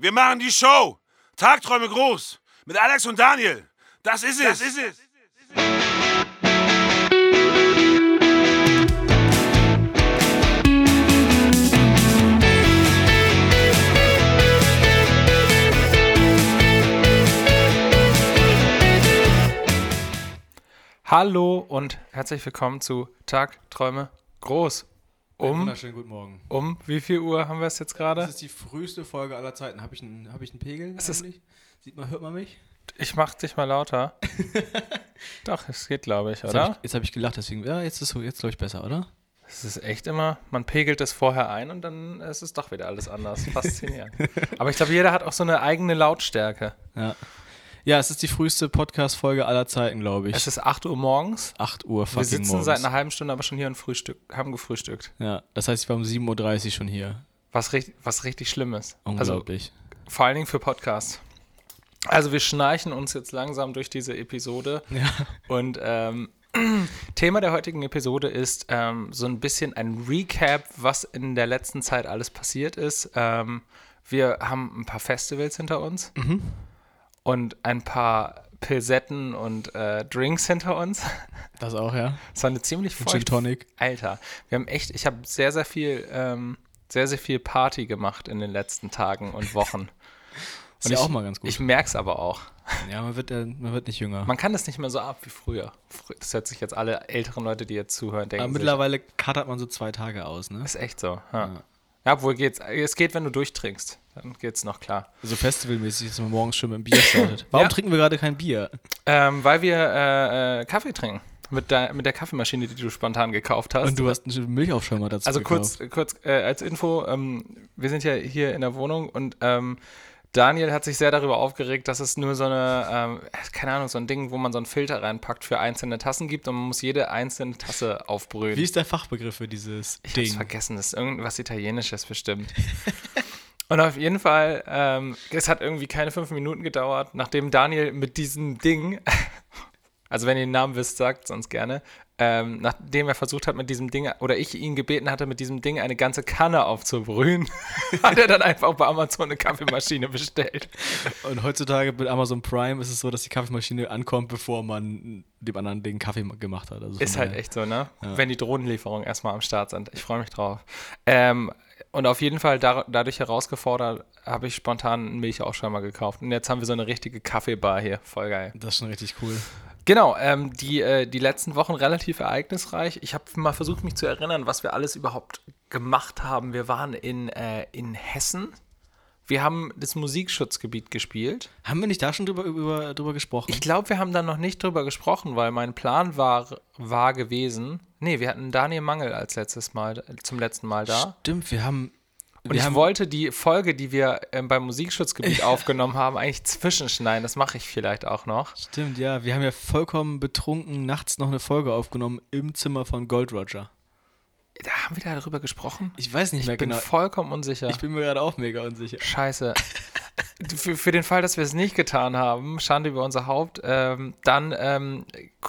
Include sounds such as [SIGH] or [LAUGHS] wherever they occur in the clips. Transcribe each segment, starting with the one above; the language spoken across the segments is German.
Wir machen die Show. Tagträume groß. Mit Alex und Daniel. Das ist es. Das ist es. Hallo und herzlich willkommen zu Tagträume groß. Um, Wunderschönen guten Morgen. um wie viel Uhr haben wir es jetzt Das gerade? ist die früheste Folge aller Zeiten. Habe ich einen, hab ich einen Pegel Es ist-? Sieht man, hört man mich? Ich mach dich mal lauter. [LAUGHS] Doch, es geht, glaube ich, Jetzt habe oder? ich, jetzt hab ich gelacht, deswegen, ja, jetzt ist so, jetzt glaube ich besser, oder? Es ist echt immer, man pegelt es vorher ein und dann ist es doch wieder alles anders. [LAUGHS] Faszinierend. Aber ich glaube, jeder hat auch so eine eigene Lautstärke. Ja. Ja, es ist die früheste Podcast-Folge aller Zeiten, glaube ich. Es ist 8 Uhr morgens. 8 Uhr Wir fucking sitzen morgens. seit einer halben Stunde aber schon hier und frühstück, haben gefrühstückt. Ja, das heißt, ich war um 7.30 Uhr schon hier. Was, richtig, was richtig schlimm ist. Also Unglaublich. vor allen Dingen für Podcasts. Also wir schnarchen uns jetzt langsam durch diese Episode. [LAUGHS] ja. Und ähm, [CLEARS THROAT] Thema der heutigen Episode ist ähm, so ein bisschen ein Recap, was in der letzten Zeit alles passiert ist. Ähm, wir haben ein paar Festivals hinter uns Mhm. Und ein paar Pilsetten und äh, Drinks hinter uns. Das auch, ja. Es war eine ziemlich Gin feucht. Tonic. Alter, wir haben echt, ich habe sehr, sehr viel, ähm, sehr, sehr viel Party gemacht in den letzten Tagen und Wochen. [LAUGHS] Ist Und ja ich- auch mal ganz gut. Ich merke es aber auch. ja, man wird, äh, man wird nicht jünger. Man kann das nicht mehr so ab wie früher. Frü- Das hört sich jetzt alle älteren Leute, die jetzt zuhören, denken. Aber sich, mittlerweile kattert man so zwei Tage aus, ne? Ist echt so. Ja. Ja. ja, obwohl geht's. Es geht, wenn du durchtrinkst. Dann geht's noch klar. So festivalmäßig, dass man morgens schon mit dem Bier startet. Warum Ja. trinken wir gerade kein Bier? Ähm, weil wir äh, äh, Kaffee trinken. Mit der, mit der Kaffeemaschine, die du spontan gekauft hast. Und du hast einen Milchaufschäumer dazu also gekauft. kurz, kurz äh, als Info, ähm, wir sind ja hier in der Wohnung und ähm, Daniel hat sich sehr darüber aufgeregt, dass es nur so eine, ähm, keine Ahnung, so ein Ding, wo man so einen Filter reinpackt für einzelne Tassen gibt und man muss jede einzelne Tasse aufbrühen. Wie ist der Fachbegriff für dieses Ich Ding? hab's vergessen, das ist irgendwas Italienisches bestimmt. [LAUGHS] Und auf jeden Fall, ähm, es hat irgendwie keine fünf Minuten gedauert, nachdem Daniel mit diesem Ding, [LAUGHS] also wenn ihr den Namen wisst, sagt sonst gerne, ähm, nachdem er versucht hat mit diesem Ding, oder ich ihn gebeten hatte, mit diesem Ding eine ganze Kanne aufzubrühen, [LAUGHS] hat er dann einfach bei Amazon eine Kaffeemaschine bestellt. Und heutzutage mit Amazon Prime ist es so, dass die Kaffeemaschine ankommt, bevor man dem anderen den Kaffee gemacht hat. Also Ist halt echt so, ne? Ja. Wenn die Drohnenlieferungen erstmal am Start sind. Ich freue mich drauf. Ähm, und auf jeden Fall dar dadurch herausgefordert, habe ich spontan einen Milchaufschäumer gekauft. Und jetzt haben wir so eine richtige Kaffeebar hier. Voll geil. Das ist schon richtig cool. Genau, ähm, die, äh, die letzten Wochen relativ ereignisreich. Ich habe mal versucht, mich zu erinnern, was wir alles überhaupt gemacht haben. Wir waren in, äh, in Hessen. Wir haben das Musikschutzgebiet gespielt. Haben wir nicht da schon drüber, über, drüber gesprochen? Ich glaube, wir haben da noch nicht drüber gesprochen, weil mein Plan war, war gewesen. Nee, wir hatten Daniel Mangel als letztes Mal, zum letzten Mal da. Stimmt, wir haben. Und wir ich wollte die Folge, die wir ähm, beim Musikschutzgebiet aufgenommen haben, eigentlich zwischenschneiden. Das mache ich vielleicht auch noch. Stimmt, ja. Wir haben ja vollkommen betrunken nachts noch eine Folge aufgenommen im Zimmer von Gold Roger. Da haben wir darüber gesprochen. Ich weiß nicht mehr Ich bin genau. vollkommen unsicher. Ich bin mir gerade auch mega unsicher. Scheiße. [LAUGHS] für, für den Fall, dass wir es nicht getan haben, Schande über unser Haupt, ähm, dann ähm,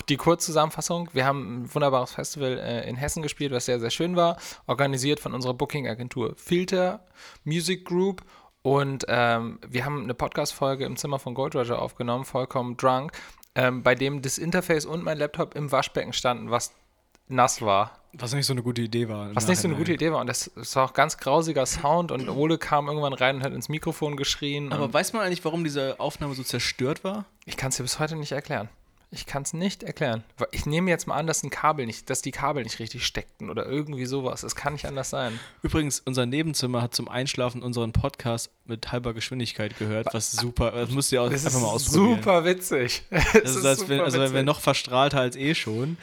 die Kurzzusammenfassung. Wir haben ein wunderbares Festival äh, in Hessen gespielt, was sehr, sehr schön war. Organisiert von unserer Booking-Agentur Filter Music Group. Und ähm, wir haben eine Podcast-Folge im Zimmer von Gold Roger aufgenommen, vollkommen drunk, ähm, bei dem das Interface und mein Laptop im Waschbecken standen, was nass war. Was nicht so eine gute Idee war. Was nicht so eine gute Idee war. Und das, das war auch ganz grausiger Sound. Und Ole kam irgendwann rein und hat ins Mikrofon geschrien. Aber weiß man eigentlich, warum diese Aufnahme so zerstört war? ich kann es dir bis heute nicht erklären. Ich kann es nicht erklären. Ich nehme jetzt mal an, dass ein Kabel nicht, dass die Kabel nicht richtig steckten oder irgendwie sowas. Es kann nicht anders sein. Übrigens, unser Nebenzimmer hat zum Einschlafen unseren Podcast mit halber Geschwindigkeit gehört, was super, das müsst ihr auch Das einfach mal ausprobieren. super witzig. [LAUGHS] Das ist, als wenn, also wenn wir noch verstrahlter als eh schon.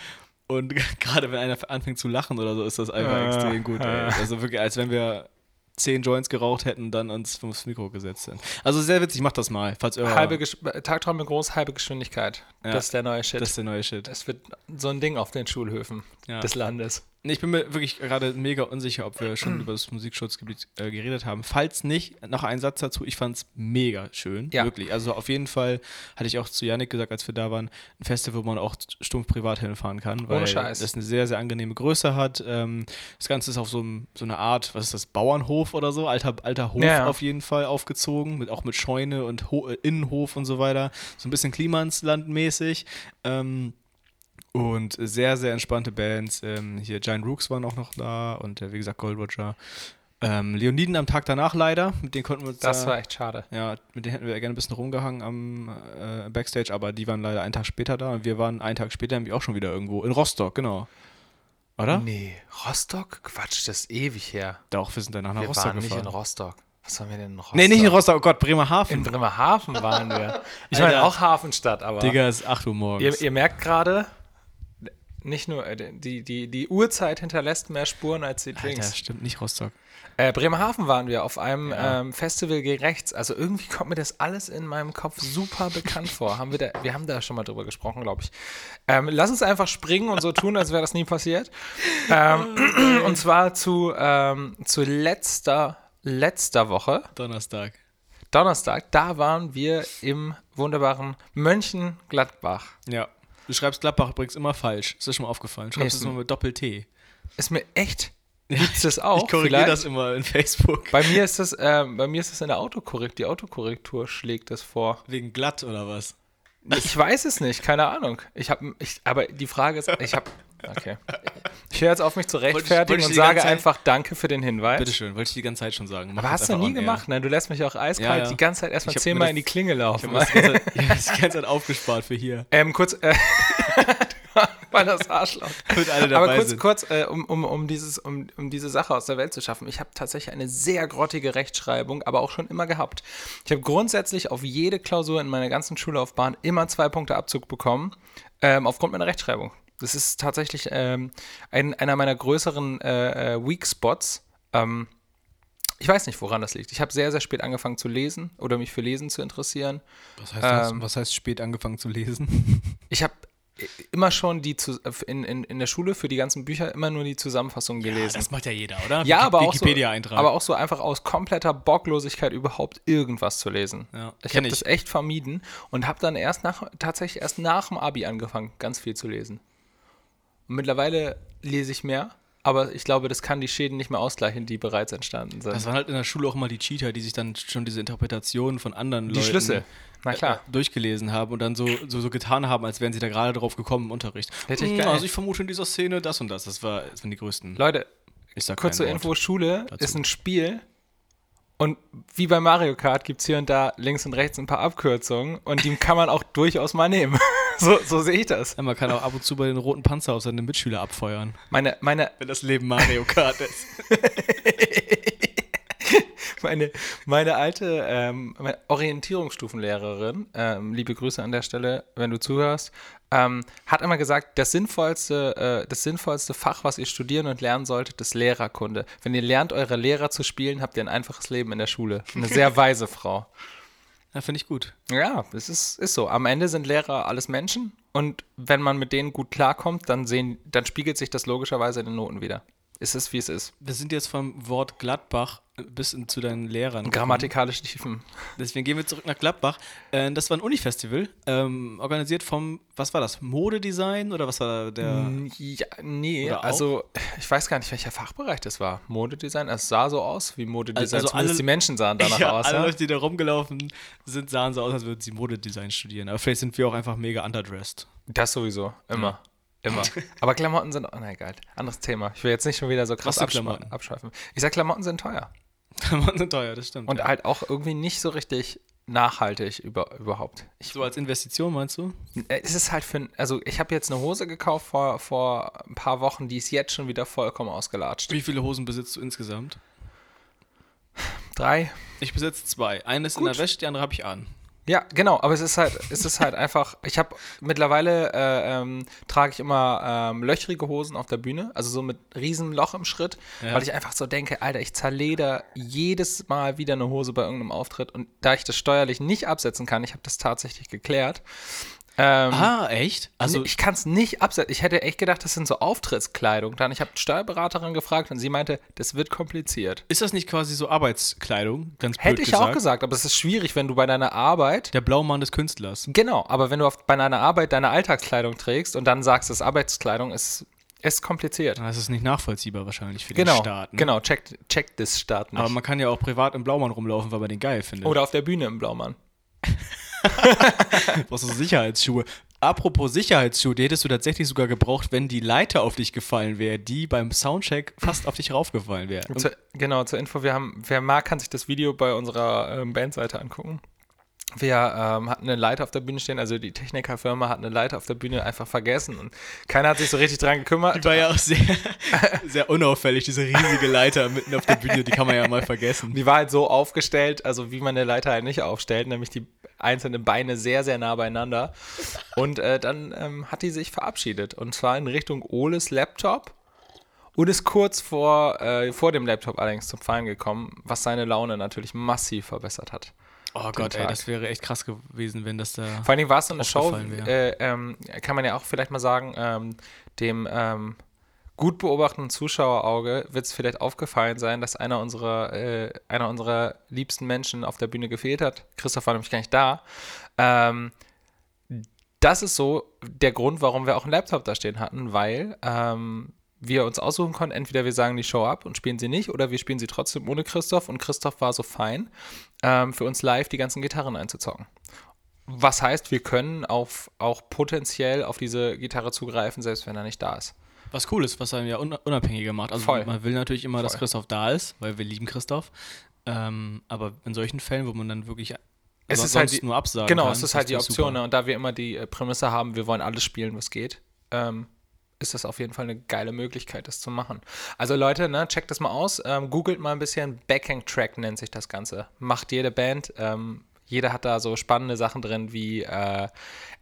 Und [LAUGHS] gerade wenn einer anfängt zu lachen oder so, ist das einfach Ah, extrem gut. Ah. Also wirklich, als wenn wir zehn Joints geraucht hätten, dann uns aufs Mikro gesetzt sind. Also sehr witzig, macht das mal, falls ihr halbe Gesch Tagträume groß, halbe Geschwindigkeit. Ja. Das ist der neue Shit. Das ist der neue Shit. Es wird so ein Ding auf den Schulhöfen. Ja. des Landes. Ich bin mir wirklich gerade mega unsicher, ob wir schon über das Musikschutzgebiet äh, geredet haben. Falls nicht, noch ein Satz dazu. Ich fand es mega schön. Ja. Wirklich. Also auf jeden Fall hatte ich auch zu Yannick gesagt, als wir da waren, ein Festival, wo man auch stumpf privat hinfahren kann. Weil Scheiß. das eine sehr, sehr angenehme Größe hat. Ähm, das Ganze ist auf so, einem- so eine Art, was ist das, Bauernhof oder so? Alter, alter Hof Ja, ja. auf jeden Fall aufgezogen. Mit, auch mit Scheune und Ho äh, Innenhof und so weiter. So ein bisschen Klimansland mäßig. Ähm, und sehr, sehr entspannte Bands. Ähm, hier Giant Rooks waren auch noch da und äh, wie gesagt Gold Roger. Ähm, Leoniden am Tag danach leider. Mit denen konnten wir uns Das da, war echt schade. ja, mit denen hätten wir gerne ein bisschen rumgehangen am äh, Backstage, aber die waren leider einen Tag später da und wir waren einen Tag später nämlich auch schon wieder irgendwo in Rostock, genau. Oder? Nee, Rostock? Quatsch, das ist ewig her. Doch, wir sind danach nach Wir Rostock waren nicht gefahren. in Rostock. Was haben wir denn in Rostock? nee, nicht in Rostock, oh Gott, Bremerhaven. In Bremerhaven waren wir. [LAUGHS] Ich meine auch Hafenstadt, aber Digga, es ist 8 Uhr morgens. ihr, ihr merkt gerade, nicht nur, äh, die, die, die Uhrzeit hinterlässt mehr Spuren als die Alter, Drinks. stimmt nicht Rostock. Äh, Bremerhaven waren wir auf einem Ja. ähm, Festival gegen rechts. Also irgendwie kommt mir das alles in meinem Kopf super bekannt vor. Haben wir, da, wir haben da schon mal drüber gesprochen, glaube ich. Ähm, lass uns einfach springen und so tun, als wäre das nie passiert. Ähm, und zwar zu, ähm, zu letzter, letzter Woche, Donnerstag. Donnerstag, da waren wir im wunderbaren Mönchengladbach. Ja. Du schreibst Gladbach übrigens immer falsch. Ist dir schon mal aufgefallen? Schreibst Nee, es immer mit Doppel-T. Ist mir echt. Gibt's das auch? Ich korrigiere vielleicht? das immer in Facebook. Bei mir ist das, ähm, bei mir ist das in der Autokorrektur. Die Autokorrektur schlägt das vor. Wegen glatt oder was? Ich weiß es nicht, keine Ahnung. Ich habe, aber die Frage ist, ich habe, okay. Ich höre jetzt auf mich zu ich- rechtfertigen ich und sage Zeit- einfach Danke für den Hinweis. Bitteschön, wollte ich die ganze Zeit schon sagen. Mach Aber hast du nie gemacht, ne? Du lässt mich auch eiskalt Ja, ja. die ganze Zeit erstmal Ich zehnmal in die Klinge Ich laufen. habe das, die ganze Zeit- [LAUGHS] ja, das die ganze Zeit aufgespart für hier. ähm, kurz, äh, [LAUGHS] weil das Arschloch. Aber kurz, sind. kurz äh, um, um, um, dieses, um, um diese Sache aus der Welt zu schaffen. Ich habe tatsächlich eine sehr grottige Rechtschreibung, aber auch schon immer gehabt. Ich habe grundsätzlich auf jede Klausur in meiner ganzen Schullaufbahn immer zwei Punkte Abzug bekommen, ähm, aufgrund meiner Rechtschreibung. Das ist tatsächlich ähm, ein, einer meiner größeren äh, äh, Weak Spots. Ähm, ich weiß nicht, woran das liegt. Ich habe sehr, sehr spät angefangen zu lesen oder mich für Lesen zu interessieren. Was heißt, das? Ähm, Was heißt spät angefangen zu lesen? [LAUGHS] Ich habe immer schon die in, in, in der Schule für die ganzen Bücher immer nur die Zusammenfassung gelesen. das macht ja jeder, oder? Ja, aber auch, so, aber auch so einfach aus kompletter Bocklosigkeit überhaupt irgendwas zu lesen. Ja, ich habe das echt vermieden und habe dann erst nach, tatsächlich erst nach dem Abi angefangen, ganz viel zu lesen. Und mittlerweile lese ich mehr, aber ich glaube, das kann die Schäden nicht mehr ausgleichen, die bereits entstanden sind. das waren halt in der Schule auch immer die Cheater, die sich dann schon diese Interpretationen von anderen die Leuten Schlüssel. Na klar. äh, durchgelesen haben und dann so, so, so getan haben, als wären sie da gerade drauf gekommen im Unterricht. Richtig Hm, geil. Also ich vermute in dieser Szene das und das. Das, war, das waren die größten. Leute, ich sag kurz zur kein Wort. Info: Schule dazu. ist ein Spiel. Und wie bei Mario Kart gibt es hier und da links und rechts ein paar Abkürzungen und die kann man auch durchaus mal nehmen. [LAUGHS] [LAUGHS] so, so sehe ich das. Ja, man kann auch ab und zu bei den roten Panzer auf seine Mitschüler abfeuern. Meine, meine, Wenn das Leben Mario Kart ist. [LAUGHS] meine, meine alte ähm, meine Orientierungsstufenlehrerin, ähm, liebe Grüße an der Stelle, wenn du zuhörst, ähm, hat immer gesagt, das sinnvollste, äh, das sinnvollste Fach, was ihr studieren und lernen solltet, ist Lehrerkunde. Wenn ihr lernt, eure Lehrer zu spielen, habt ihr ein einfaches Leben in der Schule. Eine sehr [LAUGHS] weise Frau. Ja, finde ich gut. Ja, es ist, ist so. Am Ende sind Lehrer alles Menschen und wenn man mit denen gut klarkommt, dann, sehen, dann spiegelt sich das logischerweise in den Noten wieder. Es ist, wie es ist. Wir sind jetzt vom Wort Gladbach bis in, zu deinen Lehrern. Grammatikalisch tiefen. Deswegen gehen wir zurück nach Gladbach. Äh, das war ein Unifestival, ähm, organisiert vom, was war das, Modedesign oder was war der? Ja, nee, also ich weiß gar nicht, welcher Fachbereich das war. Modedesign, es sah so aus wie Modedesign. Also Zumindest alle- die Menschen sahen [LAUGHS] danach ja, aus. alle Ja? Leute, die da rumgelaufen sind, sahen so aus, als würden sie Modedesign studieren. Aber vielleicht sind wir auch einfach mega underdressed. Das sowieso, immer. Immer. [LAUGHS] Aber Klamotten sind, oh, na egal, anderes Thema. Ich will jetzt nicht schon wieder so krass abschweifen. Ich sag, Klamotten sind teuer. [LAUGHS] Sind teuer, das stimmt. Und ja. halt auch irgendwie nicht so richtig nachhaltig über, überhaupt. Ich so als Investition meinst du? Äh, Es ist halt für, also ich habe jetzt eine Hose gekauft vor, vor ein paar Wochen, die ist jetzt schon wieder vollkommen ausgelatscht. Wie viele Hosen besitzt du insgesamt? Drei? Ich besitze zwei. Eine ist in Gut. der Wäsche, die andere habe ich an. Ja, genau, aber es ist halt, es ist halt einfach, ich habe mittlerweile äh, ähm, trage ich immer ähm, löchrige Hosen auf der Bühne, also so mit riesen Loch im Schritt, Ja. weil ich einfach so denke, Alter, ich zerleder jedes Mal wieder eine Hose bei irgendeinem Auftritt und da ich das steuerlich nicht absetzen kann, ich habe das tatsächlich geklärt, Ähm, Ah, echt? Also, ich kann es nicht absetzen. Ich hätte echt gedacht, das sind so Auftrittskleidung. Dann ich habe die Steuerberaterin gefragt und sie meinte, das wird kompliziert. ist das nicht quasi so Arbeitskleidung? Ganz blöd Hätte ich gesagt. auch gesagt, aber es ist schwierig, wenn du bei deiner Arbeit Der Blaumann des Künstlers. Genau, aber wenn du auf, bei deiner Arbeit deine Alltagskleidung trägst und dann sagst, es ist Arbeitskleidung, ist, ist kompliziert. Das ist nicht nachvollziehbar wahrscheinlich für Genau, den Staat. ne? genau, check, check das Staat nicht. Aber man kann ja auch privat im Blaumann rumlaufen, weil man den geil findet. Oder auf der Bühne im Blaumann. [LAUGHS] [LAUGHS] Du brauchst so Sicherheitsschuhe. Apropos Sicherheitsschuhe, die hättest du tatsächlich sogar gebraucht, wenn die Leiter auf dich gefallen wäre, die beim Soundcheck fast auf dich raufgefallen wäre. Zu, genau, zur Info, wir haben, wer mag, kann sich das Video bei unserer ähm, Bandseite angucken. Wir ähm, hatten eine Leiter auf der Bühne stehen, also die Technikerfirma hat eine Leiter auf der Bühne einfach vergessen und keiner hat sich so richtig dran gekümmert. Die war ja auch sehr, [LAUGHS] sehr unauffällig, diese riesige Leiter mitten auf der Bühne, die kann man ja mal vergessen. Die war halt so aufgestellt, also wie man eine Leiter halt nicht aufstellt, nämlich die einzelnen Beine sehr, sehr nah beieinander. Und äh, dann ähm, hat die sich verabschiedet und zwar in Richtung Oles Laptop und ist kurz vor, äh, vor dem Laptop allerdings zum Fallen gekommen, was seine Laune natürlich massiv verbessert hat. Oh Gott, ey, das wäre echt krass gewesen, wenn das da. Vor allen Dingen war es so eine Show, äh, ähm, kann man ja auch vielleicht mal sagen, ähm, dem ähm, gut beobachtenden Zuschauerauge wird es vielleicht aufgefallen sein, dass einer unserer, äh, einer unserer liebsten Menschen auf der Bühne gefehlt hat. Christoph war nämlich gar nicht da. Ähm, das ist so der Grund, warum wir auch einen Laptop da stehen hatten, weil ähm, wir uns aussuchen konnten, entweder wir sagen die Show ab und spielen sie nicht oder wir spielen sie trotzdem ohne Christoph und Christoph war so fein, ähm, für uns live die ganzen Gitarren einzuzocken. Was heißt, wir können auf, auch potenziell auf diese Gitarre zugreifen, selbst wenn er nicht da ist. Was cool ist, was einem ja un unabhängiger macht. Also Voll. man will natürlich immer, dass Voll. Christoph da ist, weil wir lieben Christoph. Ähm, aber in solchen Fällen, wo man dann wirklich Es ist halt die- nur absagen Genau, kann, es ist halt die Option. super. Ne? Und da wir immer die äh, Prämisse haben, wir wollen alles spielen, was geht, ähm, ist das auf jeden Fall eine geile Möglichkeit, das zu machen. Also Leute, ne, checkt das mal aus. Ähm, googelt mal ein bisschen. Backing Track nennt sich das Ganze. Macht jede Band. Ähm, jeder hat da so spannende Sachen drin wie äh,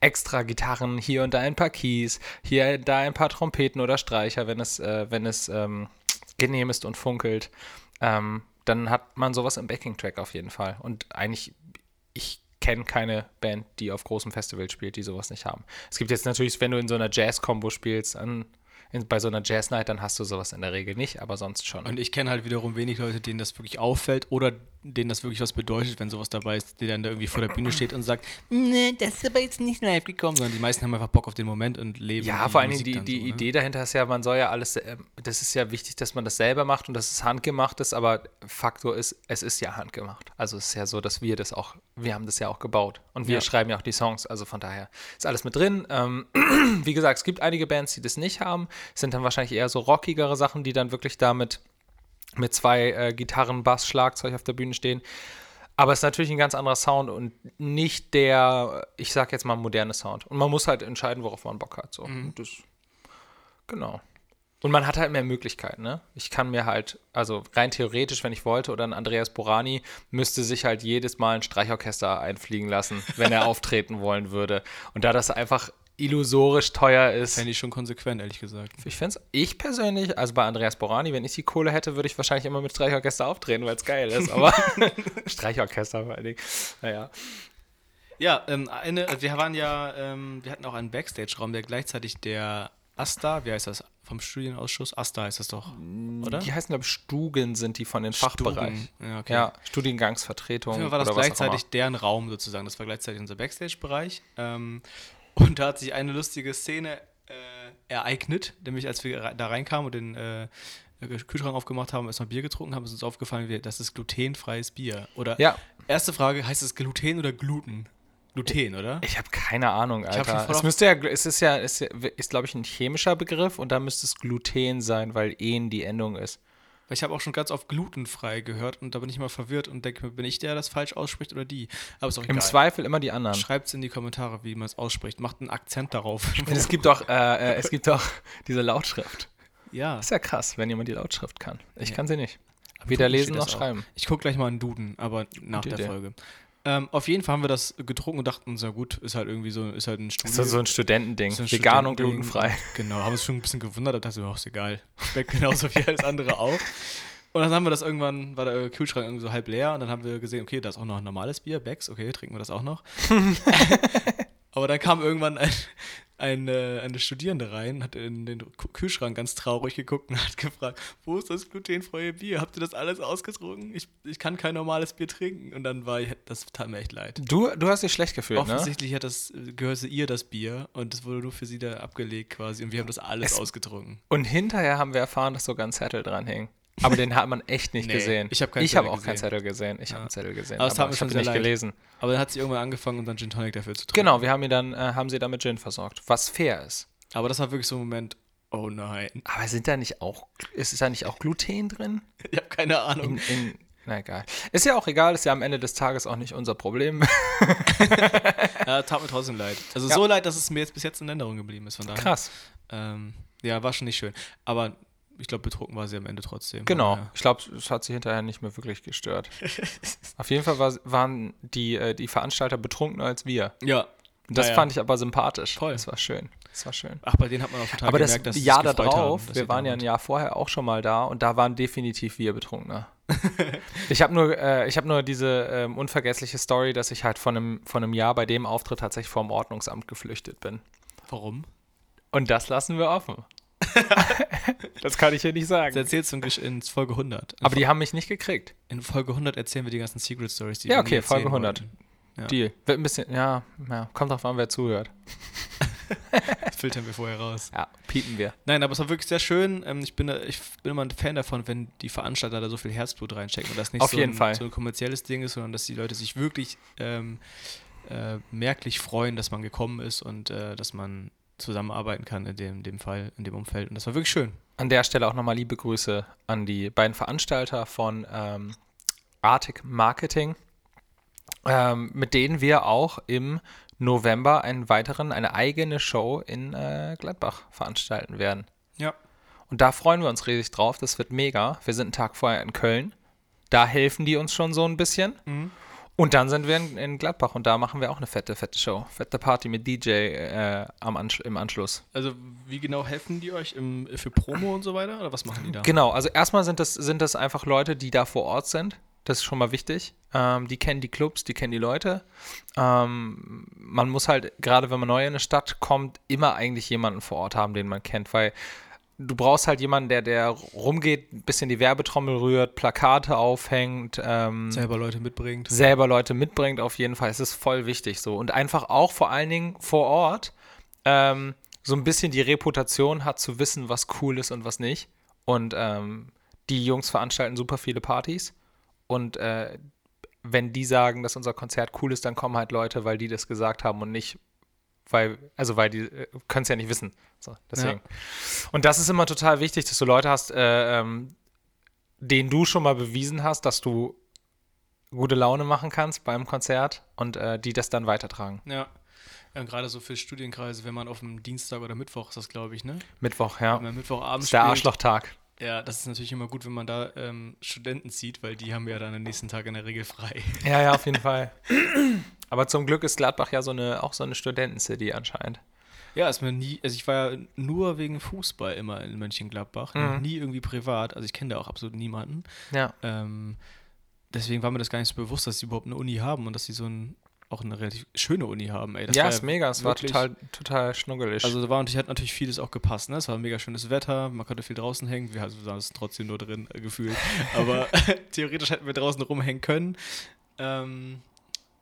extra Gitarren, hier und da ein paar Keys, hier und da ein paar Trompeten oder Streicher, wenn es, äh, wenn es ähm, genehm ist und funkelt. Ähm, dann hat man sowas im Backing-Track auf jeden Fall. Und eigentlich, ich kenne keine Band, die auf großem Festival spielt, die sowas nicht haben. Es gibt jetzt natürlich, wenn du in so einer Jazz-Combo spielst, an, in, bei so einer Jazz-Night, dann hast du sowas in der Regel nicht, aber sonst schon. Und ich kenne halt wiederum wenig Leute, denen das wirklich auffällt oder denen das wirklich was bedeutet, wenn sowas dabei ist, der dann da irgendwie vor der Bühne steht und sagt, nee, das ist aber jetzt nicht live gekommen, sondern die meisten haben einfach Bock auf den Moment und leben Ja, vor allen Dingen die, die so, ne? Idee dahinter ist ja, man soll ja alles, ähm, das ist ja wichtig, dass man das selber macht und dass es handgemacht ist, aber Faktor ist, es ist ja handgemacht. Also es ist ja so, dass wir das auch, wir haben das ja auch gebaut und wir Ja. schreiben ja auch die Songs, also von daher ist alles mit drin. Ähm, [CLEARS THROAT] wie gesagt, es gibt einige Bands, die das nicht haben, es sind dann wahrscheinlich eher so rockigere Sachen, die dann wirklich damit mit zwei äh, Gitarren, Bass, Schlagzeug auf der Bühne stehen. Aber es ist natürlich ein ganz anderer Sound und nicht der, ich sag jetzt mal, moderne Sound. Und man muss halt entscheiden, worauf man Bock hat. So. Und Das, genau. Und man hat halt mehr Möglichkeiten, ne? Ich kann mir halt, also rein theoretisch, wenn ich wollte, oder ein Andreas Borani müsste sich halt jedes Mal ein Streichorchester einfliegen lassen, wenn er [LAUGHS] auftreten wollen würde. Und da das einfach illusorisch teuer ist, Fände ich schon konsequent, ehrlich gesagt. ich fände ich persönlich, also bei Andreas Borani, wenn ich die Kohle hätte, würde ich wahrscheinlich immer mit Streichorchester auftreten, weil es geil ist, aber [LAUGHS] [LAUGHS] Streichorchester vor allen Dingen. Naja. Ja, ähm, eine, also wir waren ja, ähm, wir hatten auch einen Backstage-Raum, der gleichzeitig der AStA, wie heißt das, vom Studienausschuss? AStA heißt das doch, oder? Die heißen, glaube ich, Stugen sind die von den Fachbereichen. Ja, okay. Ja, Studiengangsvertretung. Fall war das oder was auch gleichzeitig deren Raum sozusagen. Das war gleichzeitig unser Backstage-Bereich. Ähm, [LAUGHS] und da hat sich eine lustige Szene äh, ereignet, nämlich als wir da reinkamen und den äh, Kühlschrank aufgemacht haben, erstmal Bier getrunken haben, ist uns aufgefallen, das ist glutenfreies Bier. Oder Ja. erste Frage, heißt es Gluten oder Gluten? Gluten, oder? Ich habe keine Ahnung, Alter. Es müsste ja, es ist ja, es ist, ist glaube ich, ein chemischer Begriff und da müsste es Gluten sein, weil en die Endung ist. Weil ich habe auch schon ganz oft glutenfrei gehört und da bin ich immer verwirrt und denke mir, bin ich der, der das falsch ausspricht oder die? Aber ist auch Im egal. Zweifel immer die anderen. Schreibt es in die Kommentare, wie man es ausspricht. Macht einen Akzent darauf. [LAUGHS] Es gibt doch, äh, äh, es gibt doch diese Lautschrift. ja. Ist ja krass, wenn jemand die Lautschrift kann. Ich Ja. kann sie nicht. Weder lesen noch auch. schreiben. Ich gucke gleich mal einen Duden, aber nach Gute der Idee. Folge. Ähm, auf jeden Fall haben wir das getrunken und dachten uns, ja gut, ist halt irgendwie so, ist halt ein Studio. Ist so, so ein Studentending. so ein Vegan und Studentending. glutenfrei. [LAUGHS] Genau, haben uns schon ein bisschen gewundert, aber dachte, oh, ist egal. Schmeckt genauso wie alles andere auch. Und dann haben wir das irgendwann, war der Kühlschrank irgendwie so halb leer und dann haben wir gesehen, okay, da ist auch noch ein normales Bier, Becks, okay, trinken wir das auch noch. [LAUGHS] Aber dann kam irgendwann ein, [LAUGHS] eine, eine Studierende rein, hat in den Kühlschrank ganz traurig geguckt und hat gefragt, wo ist das glutenfreie Bier? Habt ihr das alles ausgetrunken? Ich, ich kann kein normales Bier trinken. Und dann war ich, das tat mir echt leid. Du, du hast dich schlecht gefühlt, Offensichtlich ne? hat das, gehörte ihr das Bier und es wurde nur für sie da abgelegt quasi und wir haben das alles es, ausgetrunken. Und hinterher haben wir erfahren, dass sogar ein Zettel dran hing. Aber den hat man echt nicht nee, gesehen. Ich habe keinen Ich habe auch keinen Zettel gesehen. Ich ja. habe einen Zettel gesehen. Aber, das aber ich habe nicht leid. gelesen. Aber dann hat sie irgendwann angefangen, unseren Gin Tonic dafür zu trinken. Genau, wir haben ihn dann, äh, haben sie damit Gin versorgt. Was fair ist. Aber das war wirklich so ein Moment, oh nein. Aber sind da nicht auch, ist da nicht auch Gluten drin? [LAUGHS] Ich habe keine Ahnung. In, in, na egal. Ist ja auch egal, ist ja am Ende des Tages auch nicht unser Problem. [LAUGHS] ja, tat mir trotzdem leid. Also ja. so leid, dass es mir jetzt bis jetzt in Erinnerung geblieben ist. Von daher. Krass. Ähm, ja, war schon nicht schön. Aber ich glaube, betrunken war sie am Ende trotzdem. Genau. Ja. Ich glaube, es hat sie hinterher nicht mehr wirklich gestört. [LAUGHS] Auf jeden Fall war, waren die, äh, die Veranstalter betrunkener als wir. Ja. Das ja, fand ich aber sympathisch. Toll. Das war schön. Das war schön. Ach, bei denen hat man auch total aber gemerkt, das dass Jahr da drauf, haben, wir waren ja ein Jahr vorher auch schon mal da und da waren definitiv wir betrunkener. [LAUGHS] ich habe nur, äh, hab nur diese ähm, unvergessliche Story, dass ich halt von einem, von einem Jahr bei dem Auftritt tatsächlich vom Ordnungsamt geflüchtet bin. Warum? Und das lassen wir offen. [LAUGHS] das kann ich hier nicht sagen. Das erzählst du in Folge 100. In Aber die haben mich nicht gekriegt. In Folge 100 erzählen wir die ganzen Secret Stories, die Ja, okay, Folge 100. Ja. Deal. Wird ein bisschen, ja, ja, kommt drauf an, wer zuhört. [LAUGHS] filtern wir vorher raus. Ja, piepen wir. Nein, aber es war wirklich sehr schön. Ähm, ich bin, ich bin immer ein Fan davon, wenn die Veranstalter da so viel Herzblut reinstecken und das nicht Auf so, jeden ein, Fall. so ein kommerzielles Ding ist, sondern dass die Leute sich wirklich ähm, äh, merklich freuen, dass man gekommen ist und äh, dass man zusammenarbeiten kann in dem, dem Fall, in dem Umfeld. Und das war wirklich schön. An der Stelle auch nochmal liebe Grüße an die beiden Veranstalter von ähm, Arctic Marketing, ähm, mit denen wir auch im November einen weiteren, eine eigene Show in äh, Gladbach veranstalten werden. Ja. Und da freuen wir uns riesig drauf. Das wird mega. Wir sind einen Tag vorher in Köln. Da helfen die uns schon so ein bisschen. Mhm. Und dann sind wir in, in, Gladbach und da machen wir auch eine fette, fette Show. Fette Party mit DJ äh, am Ansch im Anschluss. Also wie genau helfen die euch im, für Promo und so weiter? Oder was machen die da? Genau, also erstmal sind das, sind das einfach Leute, die da vor Ort sind. Das ist schon mal wichtig. Ähm, die kennen die Clubs, die kennen die Leute. Ähm, man muss halt, gerade wenn man neu in eine Stadt kommt, immer eigentlich jemanden vor Ort haben, den man kennt, weil du brauchst halt jemanden, der, der rumgeht, ein bisschen die Werbetrommel rührt, Plakate aufhängt. Ähm, selber Leute mitbringt. Selber Leute mitbringt, auf jeden Fall. Es ist voll wichtig so. Und einfach auch vor allen Dingen vor Ort ähm, so ein bisschen die Reputation hat, zu wissen, was cool ist und was nicht. Und ähm, die Jungs veranstalten super viele Partys. Und äh, wenn die sagen, dass unser Konzert cool ist, dann kommen halt Leute, weil die das gesagt haben und nicht, weil, also weil die äh, können es ja nicht wissen. So, deswegen. Ja. Und das ist immer total wichtig, dass du Leute hast, äh, ähm, denen du schon mal bewiesen hast, dass du gute Laune machen kannst beim Konzert und äh, die das dann weitertragen. Ja. Ja, gerade so für Studienkreise, wenn man auf dem Dienstag oder Mittwoch ist das, glaube ich, ne? Mittwoch, ja. Wenn man Mittwochabend ist der Arschlochtag. Ja, das ist natürlich immer gut, wenn man da ähm, Studenten sieht, weil die haben ja dann am nächsten Tag in der Regel frei. [LAUGHS] Ja, ja, auf jeden Fall. Aber zum Glück ist Gladbach ja so eine, auch so eine Studentencity anscheinend. Ja, ist mir nie, also ich war ja nur wegen Fußball immer in Mönchengladbach, mhm. nie irgendwie privat. Also ich kenne da auch absolut niemanden. Ja. Ähm, deswegen war mir das gar nicht so bewusst, dass sie überhaupt eine Uni haben und dass sie so ein auch eine relativ schöne Uni haben. Ey. Ja, ist mega. Es war total, total schnuggelig. Also da war natürlich, hat natürlich vieles auch gepasst. Ne? Es war mega schönes Wetter, man konnte viel draußen hängen. Wir haben es trotzdem nur drin äh, gefühlt. [LAUGHS] Aber [LAUGHS] theoretisch hätten wir draußen rumhängen können. Ähm,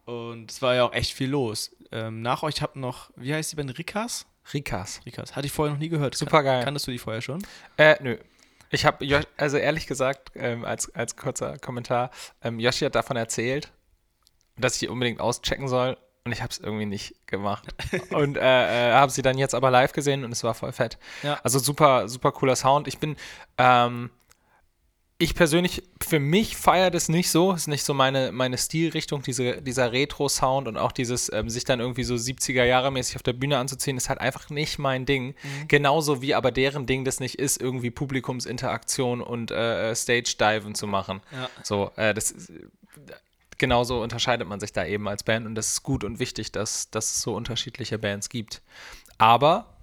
und es war ja auch echt viel los. Ähm, nach euch habt noch, wie heißt die Band? Rikas? Rikas. Rikas. Hatte ich vorher noch nie gehört. Super geil. Kan kanntest du die vorher schon? Äh, nö. Ich habe, also ehrlich gesagt, ähm, als, als kurzer Kommentar, ähm, Yoshi hat davon erzählt dass ich unbedingt auschecken soll. Und ich habe es irgendwie nicht gemacht. [LAUGHS] und äh, äh, habe sie dann jetzt aber live gesehen und es war voll fett. Ja. Also super, super cooler Sound. Ich bin, ähm, ich persönlich, für mich feiert es nicht so. Ist nicht so meine, meine Stilrichtung, diese, dieser Retro-Sound und auch dieses, ähm, sich dann irgendwie so 70er-Jahre-mäßig auf der Bühne anzuziehen, ist halt einfach nicht mein Ding. Mhm. Genauso wie aber deren Ding das nicht ist, irgendwie Publikumsinteraktion und äh, äh Stage-Diven zu machen. Ja. So, äh, das ist genauso unterscheidet man sich da eben als Band und das ist gut und wichtig, dass, dass es so unterschiedliche Bands gibt. Aber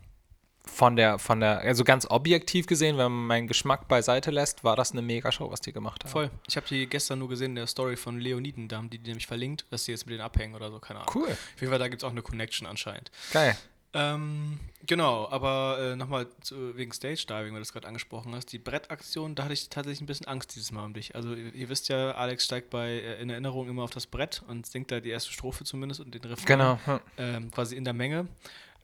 von der, von der, also ganz objektiv gesehen, wenn man meinen Geschmack beiseite lässt, war das eine Mega-Show, was die gemacht haben. Voll. Ich habe die gestern nur gesehen in der Story von Leoniden, da haben die die nämlich verlinkt, dass die jetzt mit denen abhängen oder so, keine Ahnung. Cool. Auf jeden Fall, da gibt es auch eine Connection anscheinend. Geil. Ähm, genau, aber äh, nochmal wegen Stage Diving, weil du das gerade angesprochen hast. Die Brettaktion, da hatte ich tatsächlich ein bisschen Angst dieses Mal um dich. Also ihr, ihr wisst ja, Alex steigt bei äh, in Erinnerung immer auf das Brett und singt da die erste Strophe zumindest und den Refrain Genau. ähm, quasi in der Menge.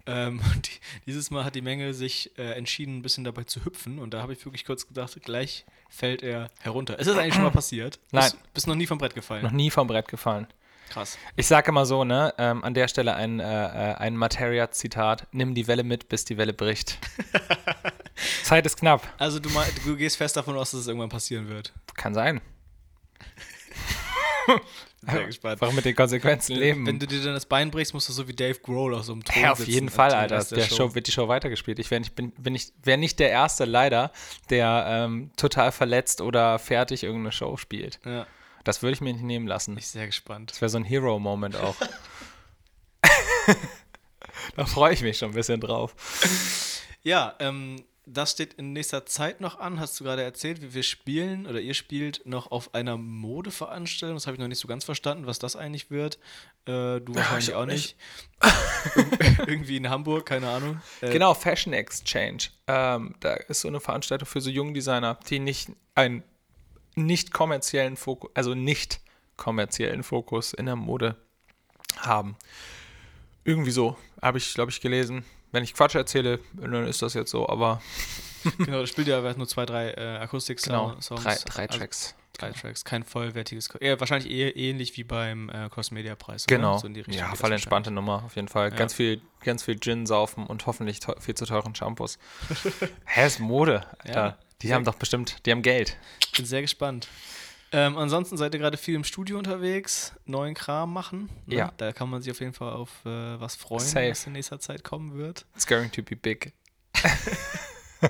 Ähm, [LAUGHS] die, dieses Mal hat die Menge sich äh, entschieden, ein bisschen dabei zu hüpfen und da habe ich wirklich kurz gedacht, gleich fällt er herunter. Ist das eigentlich schon mal passiert? Nein. Bist, bist noch nie vom Brett gefallen? Noch nie vom Brett gefallen. Krass. Ich sage immer so, ne, ähm, an der Stelle ein, äh, äh, ein Materia-Zitat: Nimm die Welle mit, bis die Welle bricht. [LAUGHS] Zeit ist knapp. Also du, du gehst fest davon aus, dass es irgendwann passieren wird. Kann sein. [LAUGHS] Sehr gespannt. Einfach mit den Konsequenzen leben. Wenn du dir dann das Bein brichst, musst du so wie Dave Grohl auf so einem Thron Ja, auf sitzen jeden Fall, Alter. Rest Der Show. wird die Show weitergespielt. Ich wäre nicht, bin, bin nicht, wär nicht der Erste, leider, der ähm, total verletzt oder fertig irgendeine Show spielt. Ja, Das würde ich mir nicht nehmen lassen. bin ich sehr gespannt. Das wäre so ein Hero-Moment auch. [LAUGHS] da freue ich mich schon ein bisschen drauf. Ja, ähm, das steht in nächster Zeit noch an, hast du gerade erzählt. Wir, wir spielen oder ihr spielt noch auf einer Modeveranstaltung. Das habe ich noch nicht so ganz verstanden, was das eigentlich wird. Äh, du wahrscheinlich ich auch auch nicht. [LAUGHS] Irgendwie in Hamburg, keine Ahnung. Äh, Genau, Fashion Exchange. Ähm, da ist so eine Veranstaltung für so junge Designer, die nicht einen nicht kommerziellen Fokus, also nicht kommerziellen Fokus in der Mode haben. Irgendwie so, habe ich, glaube ich, gelesen. Wenn ich Quatsch erzähle, dann ist das jetzt so, aber [LAUGHS] Genau, das spielt ja nur zwei, drei äh, Akustik-Songs. genau, drei, drei Also Tracks. drei Tracks, kein vollwertiges. Eher, wahrscheinlich eher ähnlich wie beim äh, Cross-Media-Preis. Genau. So Richtung ja, voll entspannte Nummer, auf jeden Fall. Ja. Ganz viel, ganz viel Gin saufen und hoffentlich viel zu teuren Shampoos. [LAUGHS] Hä, ist Mode, Alter. Ja. Die haben doch bestimmt, die haben Geld. Bin sehr gespannt. Ähm, ansonsten seid ihr gerade viel im Studio unterwegs, neuen Kram machen. Ne? Ja. Da kann man sich auf jeden Fall auf äh, was freuen, Safe. was in nächster Zeit kommen wird. It's going to be big. ja, [LAUGHS]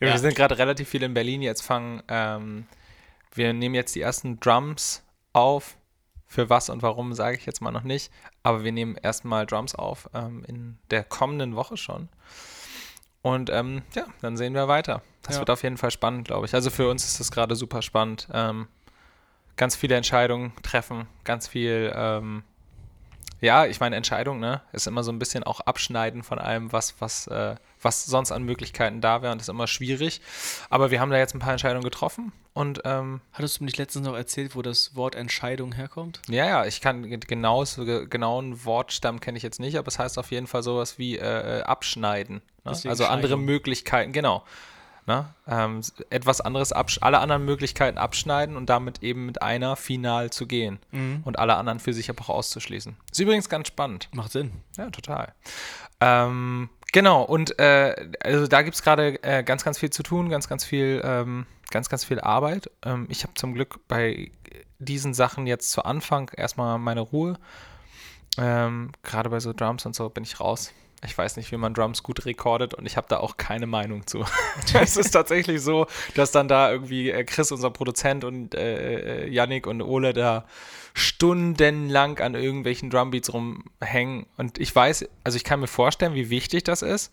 Ja. Wir sind gerade relativ viel in Berlin. Jetzt fangen, ähm, wir nehmen jetzt die ersten Drums auf. Für was und warum sage ich jetzt mal noch nicht. Aber wir nehmen erstmal Drums auf ähm, in der kommenden Woche schon. Und ähm, ja, dann sehen wir weiter. Das Ja. wird auf jeden Fall spannend, glaube ich. Also für uns ist das gerade super spannend. Ähm, ganz viele Entscheidungen treffen, ganz viel, ähm, ja, ich meine, Entscheidung, ne, ist immer so ein bisschen auch Abschneiden von allem, was, was, äh, was sonst an Möglichkeiten da wäre und das ist immer schwierig. Aber wir haben da jetzt ein paar Entscheidungen getroffen und ähm, Hattest du mir nicht letztens noch erzählt, wo das Wort Entscheidung herkommt? ja, ja, ich kann ge- genau, genauen Wortstamm kenne ich jetzt nicht, aber es heißt auf jeden Fall sowas wie äh, äh, abschneiden. Ne? Also andere. Möglichkeiten, genau. Ne? Ähm, etwas anderes, alle anderen Möglichkeiten abschneiden und damit eben mit einer final zu gehen und alle anderen für sich aber auch auszuschließen. Ist übrigens ganz spannend. Macht Sinn. Ja, total. Ähm, genau, und äh, also da gibt es gerade äh, ganz, ganz viel zu tun, ganz, ganz viel, ähm, ganz, ganz viel Arbeit. Ähm, ich habe zum Glück bei diesen Sachen jetzt zu Anfang erstmal meine Ruhe. Ähm, gerade bei so Drums und so bin ich raus. Ich weiß nicht, wie man Drums gut recordet und ich habe da auch keine Meinung zu. [LAUGHS] es ist tatsächlich so, dass dann da irgendwie äh, Chris, unser Produzent, und äh, äh, Yannick und Ole da stundenlang an irgendwelchen Drumbeats rumhängen. Und ich weiß, also ich kann mir vorstellen, wie wichtig das ist,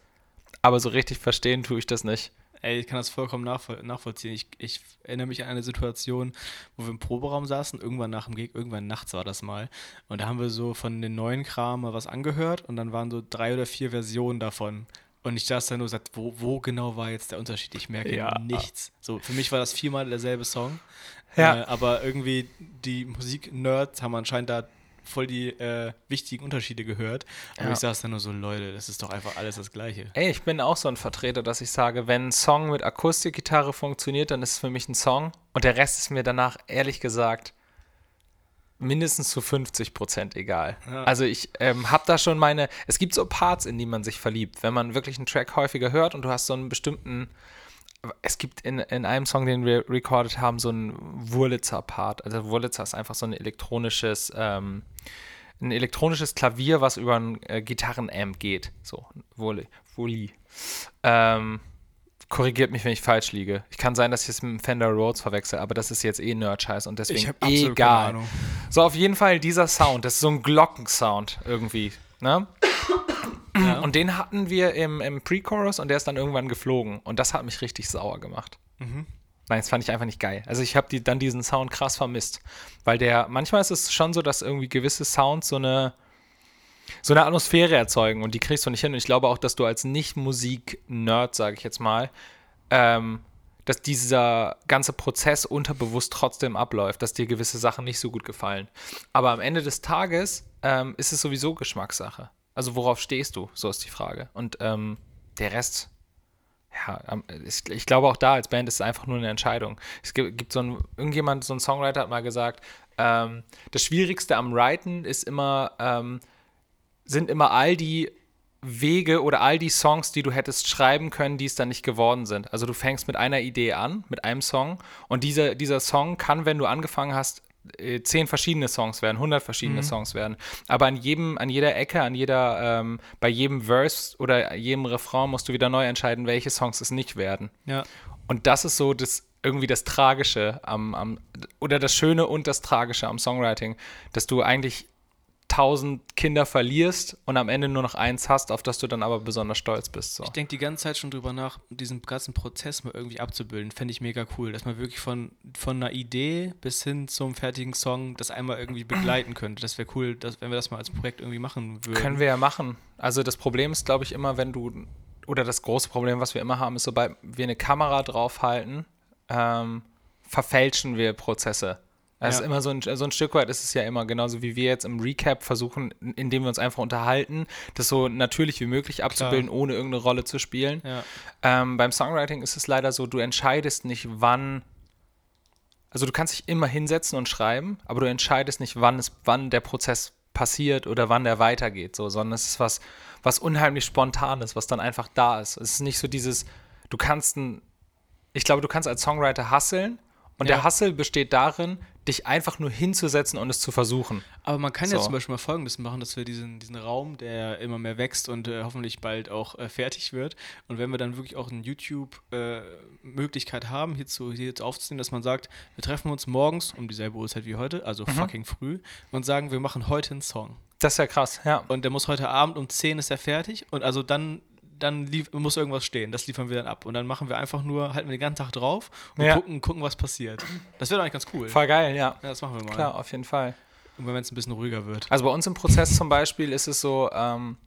aber so richtig verstehen tue ich das nicht. Ey, ich kann das vollkommen nachvoll nachvollziehen. Ich, ich erinnere mich an eine Situation, wo wir im Proberaum saßen, irgendwann nach dem Gig, irgendwann nachts war das mal. Und da haben wir so von den neuen Kram mal was angehört und dann waren so drei oder vier Versionen davon. Und ich saß da nur und sagte, wo, wo genau war jetzt der Unterschied? Ich merke Ja. nichts. So, für mich war das viermal derselbe Song. Ja. Äh, aber irgendwie die Musik-Nerds haben anscheinend da voll die äh, wichtigen Unterschiede gehört. Aber Ja. ich saß da nur so, Leute, das ist doch einfach alles das Gleiche. Ey, ich bin auch so ein Vertreter, dass ich sage, wenn ein Song mit Akustikgitarre funktioniert, dann ist es für mich ein Song und der Rest ist mir danach, ehrlich gesagt, mindestens zu 50 Prozent egal. Ja. Also ich ähm, habe da schon meine, es gibt so Parts, in die man sich verliebt, wenn man wirklich einen Track häufiger hört und du hast so einen bestimmten, es gibt in, in einem Song, den wir recorded haben, so einen Wurlitzer-Part. Also Wurlitzer ist einfach so ein elektronisches, ähm, ein elektronisches Klavier, was über ein äh, Gitarrenamp geht. So, Wurli. Wurli. Ähm, korrigiert mich, wenn ich falsch liege. Ich kann sein, dass ich es mit dem Fender Rhodes verwechsel, aber das ist jetzt eh Nerd-Scheiß und deswegen egal. Ahnung. So, auf jeden Fall dieser Sound, das ist so ein Glockensound irgendwie, ne? Ja. Und den hatten wir im, im Pre-Chorus und der ist dann irgendwann geflogen. Und das hat mich richtig sauer gemacht. Mhm. Nein, das fand ich einfach nicht geil. Also ich habe die, dann diesen Sound krass vermisst. Weil der, manchmal ist es schon so, dass irgendwie gewisse Sounds so eine, so eine Atmosphäre erzeugen und die kriegst du nicht hin. Und ich glaube auch, dass du als Nicht-Musik-Nerd, sage ich jetzt mal, ähm, dass dieser ganze Prozess unterbewusst trotzdem abläuft, dass dir gewisse Sachen nicht so gut gefallen. Aber am Ende des Tages ähm, ist es sowieso Geschmackssache. Also worauf stehst du? So ist die Frage. Und ähm, der Rest, ja, ich, ich glaube auch da als Band ist es einfach nur eine Entscheidung. Es gibt, gibt so ein, irgendjemand, so ein Songwriter hat mal gesagt, ähm, das Schwierigste am Writen ist immer, ähm, sind immer all die Wege oder all die Songs, die du hättest schreiben können, die es dann nicht geworden sind. Also du fängst mit einer Idee an, mit einem Song und dieser, dieser Song kann, wenn du angefangen hast, zehn verschiedene Songs werden, 100 verschiedene Songs werden. Aber an jedem, an jeder Ecke, an jeder, ähm, bei jedem Verse oder jedem Refrain musst du wieder neu entscheiden, welche Songs es nicht werden. Ja. Und das ist so das irgendwie das Tragische am, am oder das Schöne und das Tragische am Songwriting, dass du eigentlich tausend Kinder verlierst und am Ende nur noch eins hast, auf das du dann aber besonders stolz bist. So. Ich denke die ganze Zeit schon drüber nach, diesen ganzen Prozess mal irgendwie abzubilden. Fände ich mega cool, dass man wirklich von, von einer Idee bis hin zum fertigen Song das einmal irgendwie begleiten könnte. Das wäre cool, dass, wenn wir das mal als Projekt irgendwie machen würden. Können wir ja machen. Also das Problem ist, glaube ich, immer, wenn du, oder das große Problem, was wir immer haben, ist, sobald wir eine Kamera draufhalten, ähm, verfälschen wir Prozesse. Das Ja. ist immer so ein, so ein Stück weit ist es ja immer, genauso wie wir jetzt im Recap versuchen, indem wir uns einfach unterhalten, das so natürlich wie möglich abzubilden, ohne irgendeine Rolle zu spielen. Ja. Ähm, beim Songwriting ist es leider so, du entscheidest nicht, wann. Also du kannst dich immer hinsetzen und schreiben, aber du entscheidest nicht, wann es, wann der Prozess passiert oder wann der weitergeht, so, sondern es ist was, was unheimlich spontanes, was dann einfach da ist. Es ist nicht so dieses, du kannst ein, ich glaube, du kannst als Songwriter hasseln und Ja. der Hassel besteht darin, dich einfach nur hinzusetzen und es zu versuchen. Aber man kann ja So. zum Beispiel mal Folgendes machen, dass wir diesen, diesen Raum, der immer mehr wächst und äh, hoffentlich bald auch äh, fertig wird. Und wenn wir dann wirklich auch eine YouTube-Möglichkeit haben, hierzu, hier jetzt aufzunehmen, dass man sagt, wir treffen uns morgens um dieselbe Uhrzeit wie heute, also fucking früh, und sagen, wir machen heute einen Song. Das ist ja krass, ja. Und der muss heute Abend um 10 ist er fertig. Und also dann, dann lief, muss irgendwas stehen. Das liefern wir dann ab. Und dann machen wir einfach nur, halten wir den ganzen Tag drauf und Ja. gucken, gucken, was passiert. Das wäre doch eigentlich ganz cool. Voll geil, ja. Ja, das machen wir mal. Klar, auf jeden Fall. Und wenn es ein bisschen ruhiger wird. Also bei uns im Prozess zum Beispiel ist es so, ähm,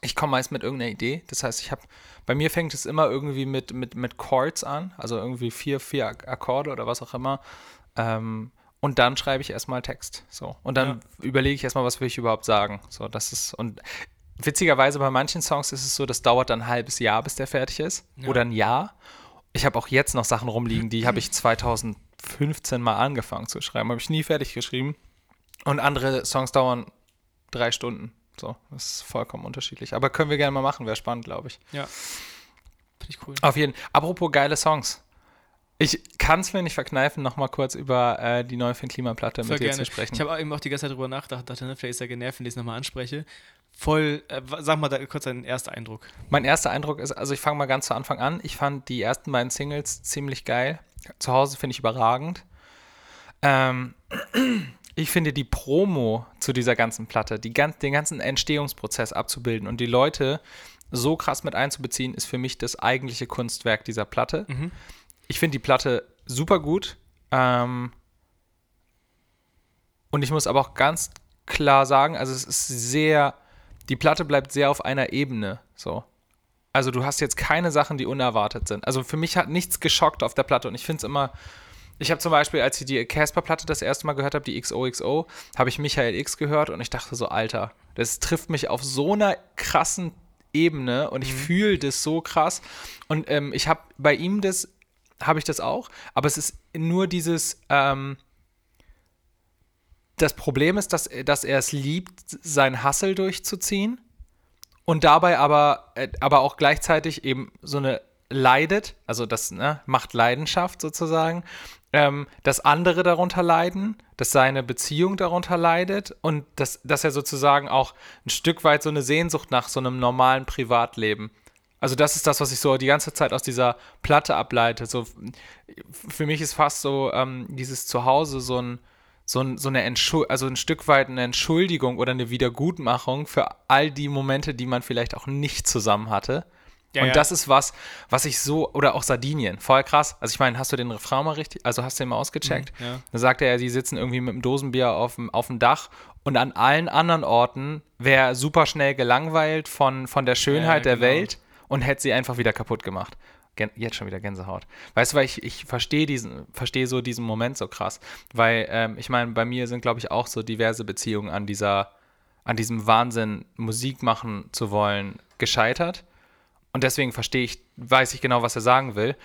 ich komme meist mit irgendeiner Idee. Das heißt, ich habe, bei mir fängt es immer irgendwie mit, mit, mit Chords an, also irgendwie vier, vier Ak- Akkorde oder was auch immer. Ähm, und dann schreibe ich erstmal Text. So. Und dann überlege ich erstmal, was will ich überhaupt sagen. So, das ist, und witzigerweise bei manchen Songs ist es so, das dauert dann ein halbes Jahr, bis der fertig ist. Ja. Oder ein Jahr. Ich habe auch jetzt noch Sachen rumliegen, die habe ich [CLEARS THROAT] 2015 mal angefangen zu schreiben. Habe ich nie fertig geschrieben. Und andere Songs dauern drei Stunden. So, das ist vollkommen unterschiedlich. Aber können wir gerne mal machen, wäre spannend, glaube ich. Ja. Finde ich cool. Auf jeden Fall. Apropos geile Songs. Ich kann es mir nicht verkneifen, nochmal kurz über äh, die neue Finn-Klimaplatte Voll mit dir gerne. zu sprechen. Ich habe eben auch die ganze Zeit drüber nachgedacht, dachte, ne, vielleicht ist er genervt, wenn ich es nochmal anspreche. Voll, äh, sag mal da, kurz deinen ersten Eindruck. Mein erster Eindruck ist, also ich fange mal ganz zu Anfang an. Ich fand die ersten beiden Singles ziemlich geil. Zu Hause finde ich überragend. Ähm, [CLEARS THROAT] ich finde die Promo zu dieser ganzen Platte, die, den ganzen Entstehungsprozess abzubilden und die Leute so krass mit einzubeziehen, ist für mich das eigentliche Kunstwerk dieser Platte. Ich finde die Platte super gut. Ähm, und ich muss aber auch ganz klar sagen, also es ist sehr, die Platte bleibt sehr auf einer Ebene. So. Also du hast jetzt keine Sachen, die unerwartet sind. Also für mich hat nichts geschockt auf der Platte und ich finde es immer. Ich habe zum Beispiel, als ich die Casper-Platte das erste Mal gehört habe, die XOXO, habe ich Michael X gehört und ich dachte so, Alter, das trifft mich auf so einer krassen Ebene und ich fühle das so krass. Und ähm, ich habe bei ihm das, habe ich das auch, aber es ist nur dieses, ähm, das Problem ist, dass, dass er es liebt, seinen Hassel durchzuziehen und dabei aber, äh, aber auch gleichzeitig eben so eine leidet, also das ne, macht Leidenschaft sozusagen, ähm, dass andere darunter leiden, dass seine Beziehung darunter leidet und dass, dass er sozusagen auch ein Stück weit so eine Sehnsucht nach so einem normalen Privatleben. Also das ist das, was ich so die ganze Zeit aus dieser Platte ableite. So, für mich ist fast so ähm, dieses Zuhause so ein, so, ein, so eine Entschuld also ein Stück weit eine Entschuldigung oder eine Wiedergutmachung für all die Momente, die man vielleicht auch nicht zusammen hatte. Ja, und ja. das ist was, was ich so, oder auch Sardinien, voll krass. Also ich meine, hast du den Refrain mal richtig, also hast du den mal ausgecheckt? Mhm, ja. Da sagt er, sie sitzen irgendwie mit einem Dosenbier auf dem, auf dem Dach und an allen anderen Orten wäre er super schnell gelangweilt von, von der Schönheit Ja, der genau. Welt und hätte sie einfach wieder kaputt gemacht. Jetzt schon wieder Gänsehaut. Weißt du, weil ich, ich verstehe diesen, verstehe so diesen Moment so krass. Weil, ähm, ich meine, bei mir sind, glaube ich, auch so diverse Beziehungen an dieser, an diesem Wahnsinn, Musik machen zu wollen, gescheitert. Und deswegen verstehe ich, weiß ich genau, was er sagen will.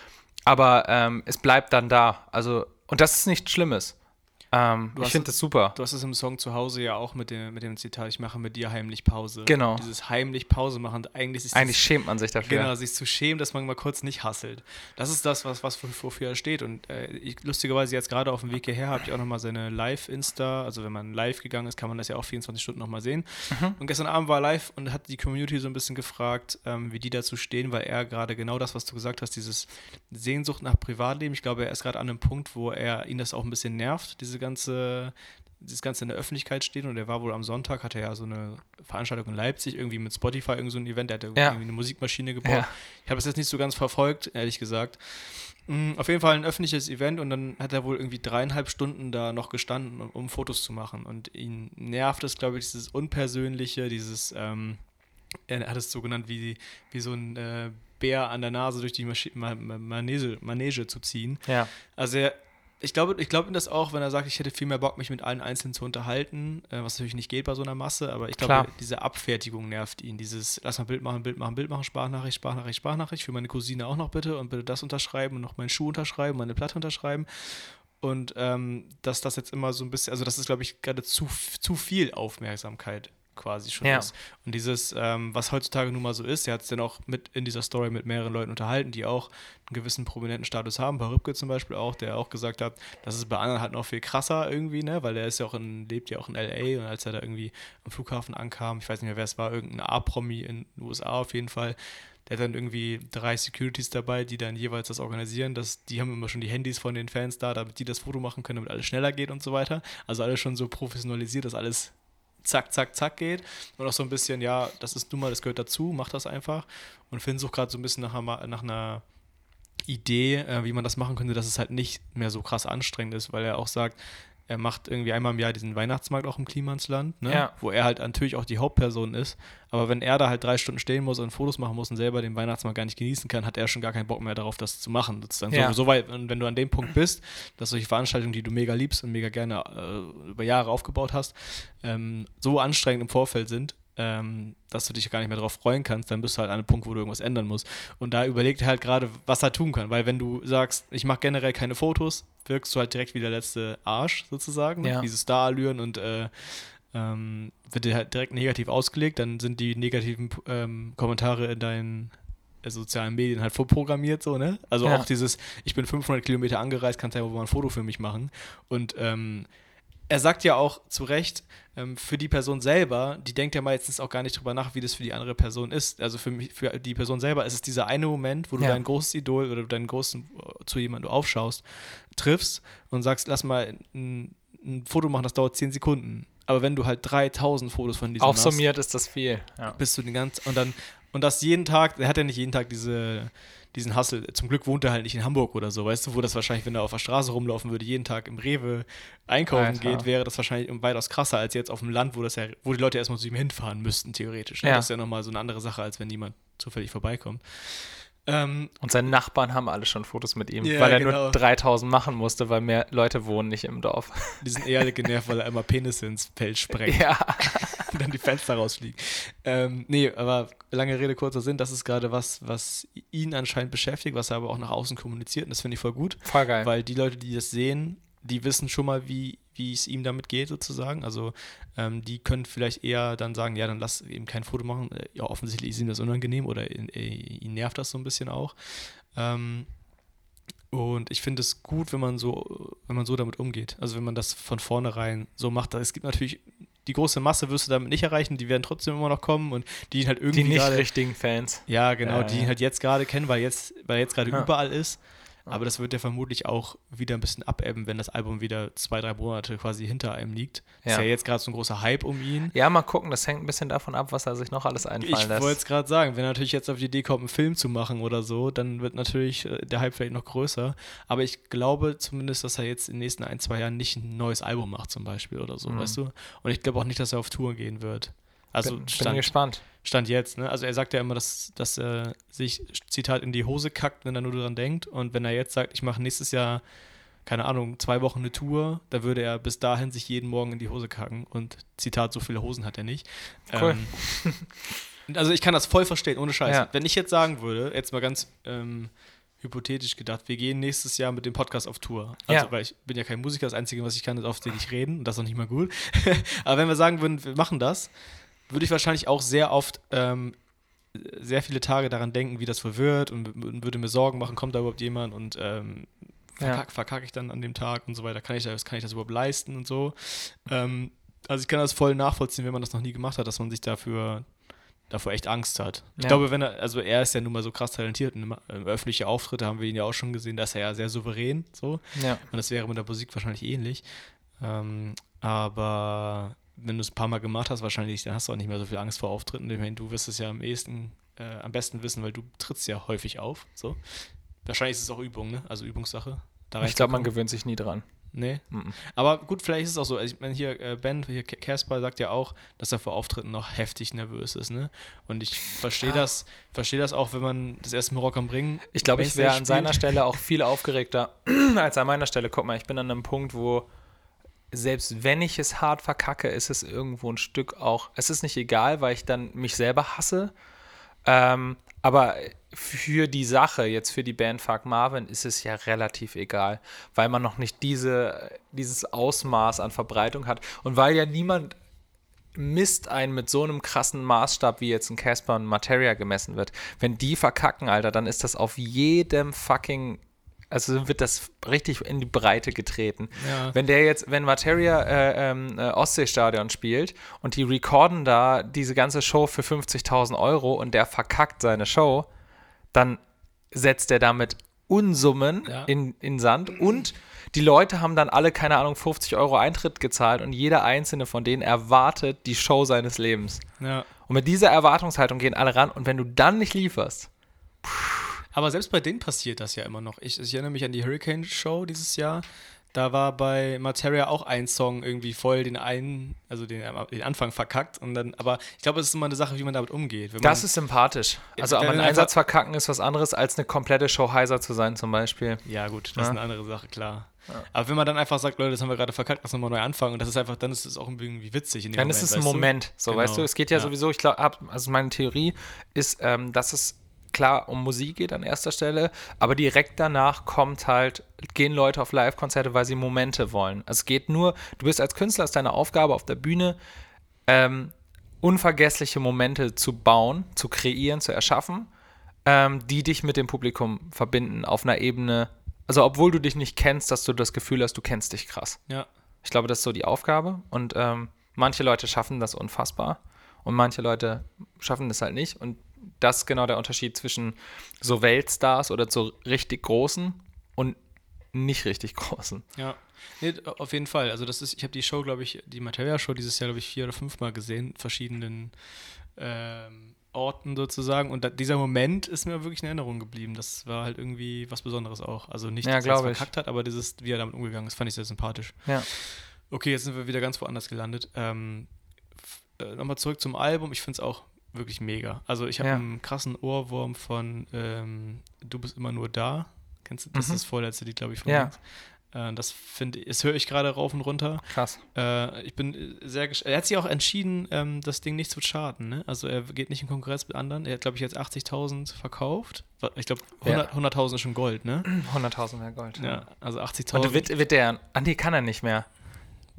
Aber ähm, es bleibt dann da. Also, und das ist nichts Schlimmes. Ähm, ich finde das super. Du hast es im Song zu Hause ja auch mit dem, mit dem Zitat, ich mache mit dir heimlich Pause. Genau. Dieses heimlich Pause machen, eigentlich ist Eigentlich das, schämt man sich dafür. Genau, sich zu schämen, dass man mal kurz nicht hasselt. Das ist das, was, was für- wofür er steht. Und äh, ich, lustigerweise jetzt gerade auf dem Weg hierher habe ich auch nochmal seine Live-Insta, also wenn man live gegangen ist, kann man das ja auch 24 Stunden nochmal sehen. Mhm. Und gestern Abend war er live und hat die Community so ein bisschen gefragt, ähm, wie die dazu stehen, weil er gerade genau das, was du gesagt hast, dieses Sehnsucht nach Privatleben, ich glaube, er ist gerade an einem Punkt, wo er ihn das auch ein bisschen nervt, diese ganze dieses Ganze in der Öffentlichkeit stehen und er war wohl am Sonntag, hatte er ja so eine Veranstaltung in Leipzig, irgendwie mit Spotify, irgend so ein Event, der hat Ja. irgendwie eine Musikmaschine gebaut. Ja. Ich habe es jetzt nicht so ganz verfolgt, ehrlich gesagt. Mm, Auf jeden Fall ein öffentliches Event und dann hat er wohl irgendwie dreieinhalb Stunden da noch gestanden, um, um Fotos zu machen. Und ihn nervt es, glaube ich, dieses Unpersönliche, dieses, ähm, er hat es so genannt, wie, wie so ein äh, Bär an der Nase durch die Maschi Ma Ma Manege, Manege zu ziehen. Ja. Also er, ich glaube ich glaub ihm das auch, wenn er sagt, ich hätte viel mehr Bock, mich mit allen Einzelnen zu unterhalten, äh, was natürlich nicht geht bei so einer Masse, aber ich glaube, diese Abfertigung nervt ihn. Dieses, lass mal Bild machen, Bild machen, Bild machen, Sprachnachricht, Sprachnachricht, Sprachnachricht, für meine Cousine auch noch bitte und bitte das unterschreiben und noch meinen Schuh unterschreiben, meine Platte unterschreiben. Und ähm, dass das jetzt immer so ein bisschen, also das ist, glaube ich, gerade zu, zu viel Aufmerksamkeit quasi schon Ja. ist. Und dieses, ähm, was heutzutage nun mal so ist, er hat es dann auch mit in dieser Story mit mehreren Leuten unterhalten, die auch einen gewissen prominenten Status haben, bei Rübke zum Beispiel auch, der auch gesagt hat, das ist bei anderen halt noch viel krasser irgendwie, ne, weil der ist ja auch in, lebt ja auch in L.A. und als er da irgendwie am Flughafen ankam, ich weiß nicht mehr, wer es war, irgendein A-Promi in den USA auf jeden Fall, der hat dann irgendwie drei Securities dabei, die dann jeweils das organisieren. Das, die haben immer schon die Handys von den Fans da, damit die das Foto machen können, damit alles schneller geht und so weiter. Also alles schon so professionalisiert, dass alles zack, zack, zack geht. Und auch so ein bisschen, ja, das ist nun mal, das gehört dazu, mach das einfach. Und Finn sucht gerade so ein bisschen nach, einer- nach einer Idee, äh, wie man das machen könnte, dass es halt nicht mehr so krass anstrengend ist, weil er auch sagt, er macht irgendwie einmal im Jahr diesen Weihnachtsmarkt auch im Klimansland, ne? Ja. wo er halt natürlich auch die Hauptperson ist. Aber wenn er da halt drei Stunden stehen muss und Fotos machen muss und selber den Weihnachtsmarkt gar nicht genießen kann, hat er schon gar keinen Bock mehr darauf, das zu machen. Dann Ja. so, so weit, und wenn du an dem Punkt bist, dass solche Veranstaltungen, die du mega liebst und mega gerne äh, über Jahre aufgebaut hast, ähm, so anstrengend im Vorfeld sind, ähm, dass du dich gar nicht mehr darauf freuen kannst, dann bist du halt an einem Punkt, wo du irgendwas ändern musst. Und da überlegt er halt gerade, was er tun kann. Weil wenn du sagst, ich mache generell keine Fotos, wirkst du halt direkt wie der letzte Arsch sozusagen. Ja. Diese Star-Allüren und äh, ähm, wird dir halt direkt negativ ausgelegt, dann sind die negativen ähm, Kommentare in deinen äh, sozialen Medien halt vorprogrammiert, so, ne? Also Ja. auch dieses, ich bin 500 Kilometer angereist, kannst ja wohl mal ein Foto für mich machen. Und ähm, er sagt ja auch zu Recht, ähm, für die Person selber, die denkt ja meistens auch gar nicht drüber nach, wie das für die andere Person ist. Also für mich, für die Person selber ist es dieser eine Moment, wo du Ja. dein großes Idol oder deinen großen, äh, zu jemandem du aufschaust, triffst und sagst, lass mal ein, ein Foto machen, das dauert 10 Sekunden. Aber wenn du halt 3000 Fotos von diesem hast, Aufsummiert ist das viel. Ja. bist du den ganzen und dann und das jeden Tag, er hat ja nicht jeden Tag diese diesen Hustle. Zum Glück wohnt er halt nicht in Hamburg oder so, weißt du, wo das wahrscheinlich, wenn er auf der Straße rumlaufen würde, jeden Tag im Rewe einkaufen Alter. geht, wäre das wahrscheinlich weitaus krasser als jetzt auf dem Land, wo das ja, wo die Leute erstmal zu ihm hinfahren müssten, theoretisch. Ne? Ja. Das ist ja nochmal so eine andere Sache, als wenn jemand zufällig vorbeikommt. Ähm, Und seine Nachbarn haben alle schon Fotos mit ihm, Ja, weil er genau. nur 3000 machen musste, weil mehr Leute wohnen nicht im Dorf. [LAUGHS] die sind eher genervt, weil er immer Penisse ins Feld sprengt. ja. und [LAUGHS] dann die Fenster rausfliegen. Ähm, nee, aber lange Rede, kurzer Sinn, das ist gerade was, was ihn anscheinend beschäftigt, was er aber auch nach außen kommuniziert und das finde ich voll gut, Voll geil. weil die Leute, die das sehen, die wissen schon mal, wie, wie es ihm damit geht sozusagen. Also ähm, die können vielleicht eher dann sagen, ja, dann lass eben kein Foto machen. Ja, offensichtlich ist ihm das unangenehm oder ihn, äh, ihn nervt das so ein bisschen auch. Ähm, und ich finde es gut, wenn man so, wenn man so damit umgeht. Also wenn man das von vornherein so macht. Es gibt natürlich die große Masse wirst du damit nicht erreichen, die werden trotzdem immer noch kommen und die halt irgendwie die nicht gerade- richtigen Fans. ja, genau, Ja, die ihn ja. halt jetzt gerade kennen, weil jetzt, weil jetzt gerade Ja. überall ist. Aber das wird ja vermutlich auch wieder ein bisschen abebben, wenn das Album wieder zwei, drei Monate quasi hinter einem liegt. Ja. Ist ja jetzt gerade so ein großer Hype um ihn. Ja, mal gucken, das hängt ein bisschen davon ab, was er sich noch alles einfallen ich lässt. Ich wollte es gerade sagen, wenn er natürlich jetzt auf die Idee kommt, einen Film zu machen oder so, dann wird natürlich äh, der Hype vielleicht noch größer. Aber ich glaube zumindest, dass er jetzt in den nächsten ein, zwei Jahren nicht ein neues Album macht zum Beispiel oder so, mhm. weißt du? Und ich glaube auch nicht, dass er auf Tour gehen wird. Also bin, stand, bin gespannt. Stand jetzt, ne? Also er sagt ja immer, dass, dass er sich, Zitat, in die Hose kackt, wenn er nur daran denkt. Und wenn er jetzt sagt, ich mache nächstes Jahr, keine Ahnung, zwei Wochen eine Tour, da würde er bis dahin sich jeden Morgen in die Hose kacken. Und Zitat, so viele Hosen hat er nicht. Cool. Ähm, [LAUGHS] also ich kann das voll verstehen, ohne Scheiß. Ja. Wenn ich jetzt sagen würde, jetzt mal ganz ähm, hypothetisch gedacht, wir gehen nächstes Jahr mit dem Podcast auf Tour. Also, ja. weil ich bin ja kein Musiker, das Einzige, was ich kann, ist auf den ich reden und das ist noch nicht mal gut. [LAUGHS] Aber wenn wir sagen würden, wir machen das, würde ich wahrscheinlich auch sehr oft ähm, sehr viele Tage daran denken, wie das wird und, und, würde mir Sorgen machen, kommt da überhaupt jemand und ähm, verkacke ja. verkack ich dann an dem Tag und so weiter, kann ich das, kann ich das überhaupt leisten und so. Ähm, also ich kann das voll nachvollziehen, wenn man das noch nie gemacht hat, dass man sich dafür davor echt Angst hat. Ich ja. glaube, wenn er, also er ist ja nun mal so krass talentiert und öffentliche Auftritte haben wir ihn ja auch schon gesehen, da ist er ja sehr souverän so. Ja. Und das wäre mit der Musik wahrscheinlich ähnlich. Ähm, aber wenn du es ein paar Mal gemacht hast, wahrscheinlich, dann hast du auch nicht mehr so viel Angst vor Auftritten. Ich meine, du wirst es ja am ehesten, äh, am besten wissen, weil du trittst ja häufig auf. So. Wahrscheinlich ist es auch Übung, ne? Also Übungssache. ich glaube, man gewöhnt sich nie dran. Nee. Mhm. Aber gut, vielleicht ist es auch so. Also ich meine, hier, äh, Ben, hier Casper sagt ja auch, dass er vor Auftritten noch heftig nervös ist, ne? Und ich verstehe das, verstehe das auch, wenn man das erste Mal Rock am Bringen. Ich glaube, ich wäre an seiner Stelle auch viel aufgeregter [CLEARS THROAT] als an meiner Stelle. Guck mal, ich bin an einem Punkt, wo selbst wenn ich es hart verkacke, ist es irgendwo ein Stück auch. Es ist nicht egal, weil ich dann mich selber hasse. Ähm, aber für die Sache, jetzt für die Band Fuck Marvin, ist es ja relativ egal, weil man noch nicht diese, dieses Ausmaß an Verbreitung hat und weil ja niemand misst einen mit so einem krassen Maßstab, wie jetzt ein Casper und Materia gemessen wird. Wenn die verkacken, Alter, dann ist das auf jedem fucking also wird das richtig in die Breite getreten. Ja. Wenn der jetzt, wenn Materia äh, ähm, äh, Ostseestadion spielt und die recorden da diese ganze Show für 50.000 Euro und der verkackt seine Show, dann setzt er damit Unsummen ja. in, in Sand und die Leute haben dann alle, keine Ahnung, 50 Euro Eintritt gezahlt und jeder einzelne von denen erwartet die Show seines Lebens. Ja. Und mit dieser Erwartungshaltung gehen alle ran und wenn du dann nicht lieferst, pff, aber selbst bei denen passiert das ja immer noch. Ich, ich erinnere mich an die Hurricane Show dieses Jahr. Da war bei Materia auch ein Song irgendwie voll den einen, also den, den Anfang verkackt. Und dann, aber ich glaube, es ist immer eine Sache, wie man damit umgeht. Wenn das ist sympathisch. Also aber einen Einsatz verkacken ist was anderes, als eine komplette Show heiser zu sein, zum Beispiel. Ja, gut, das ja. ist eine andere Sache, klar. Ja. Aber wenn man dann einfach sagt, Leute, das haben wir gerade verkackt, lass nochmal neu anfangen und das ist einfach, dann ist es auch irgendwie witzig. Dann Moment, ist es ein Moment, so, genau. weißt du, es geht ja, ja. sowieso, ich glaube, also meine Theorie ist, ähm, dass es klar um Musik geht an erster Stelle, aber direkt danach kommt halt, gehen Leute auf Live-Konzerte, weil sie Momente wollen. Also es geht nur, du bist als Künstler, ist deine Aufgabe auf der Bühne, ähm, unvergessliche Momente zu bauen, zu kreieren, zu erschaffen, ähm, die dich mit dem Publikum verbinden auf einer Ebene, also obwohl du dich nicht kennst, dass du das Gefühl hast, du kennst dich krass. Ja. Ich glaube, das ist so die Aufgabe und ähm, manche Leute schaffen das unfassbar und manche Leute schaffen das halt nicht und das ist genau der Unterschied zwischen so Weltstars oder so richtig großen und nicht richtig großen. Ja. Nee, auf jeden Fall. Also das ist, ich habe die Show, glaube ich, die Materia-Show dieses Jahr, glaube ich, vier oder fünfmal gesehen, verschiedenen ähm, Orten sozusagen. Und da, dieser Moment ist mir wirklich in Erinnerung geblieben. Das war halt irgendwie was Besonderes auch. Also nicht, ja, dass er es verkackt hat, aber dieses, wie er damit umgegangen ist, fand ich sehr sympathisch. Ja. Okay, jetzt sind wir wieder ganz woanders gelandet. Ähm, äh, Nochmal zurück zum Album. Ich finde es auch wirklich mega. Also ich habe ja. einen krassen Ohrwurm von ähm, Du bist immer nur da. Kennst du? Das mhm. ist das vorletzte Lied, glaube ich, von ja. Äh, das finde ich, das höre ich gerade rauf und runter. Krass. Äh, ich bin sehr gespannt. Er hat sich auch entschieden, ähm, das Ding nicht zu charten. Ne? Also er geht nicht in Konkurrenz mit anderen. Er hat, glaube ich, jetzt 80.000 verkauft. Ich glaube, 100.000 100 ist schon Gold, ne? [CLEARS THROAT] 100.000 wäre Gold. Ja, also 80.000. Und wird, wird der, die kann er nicht mehr.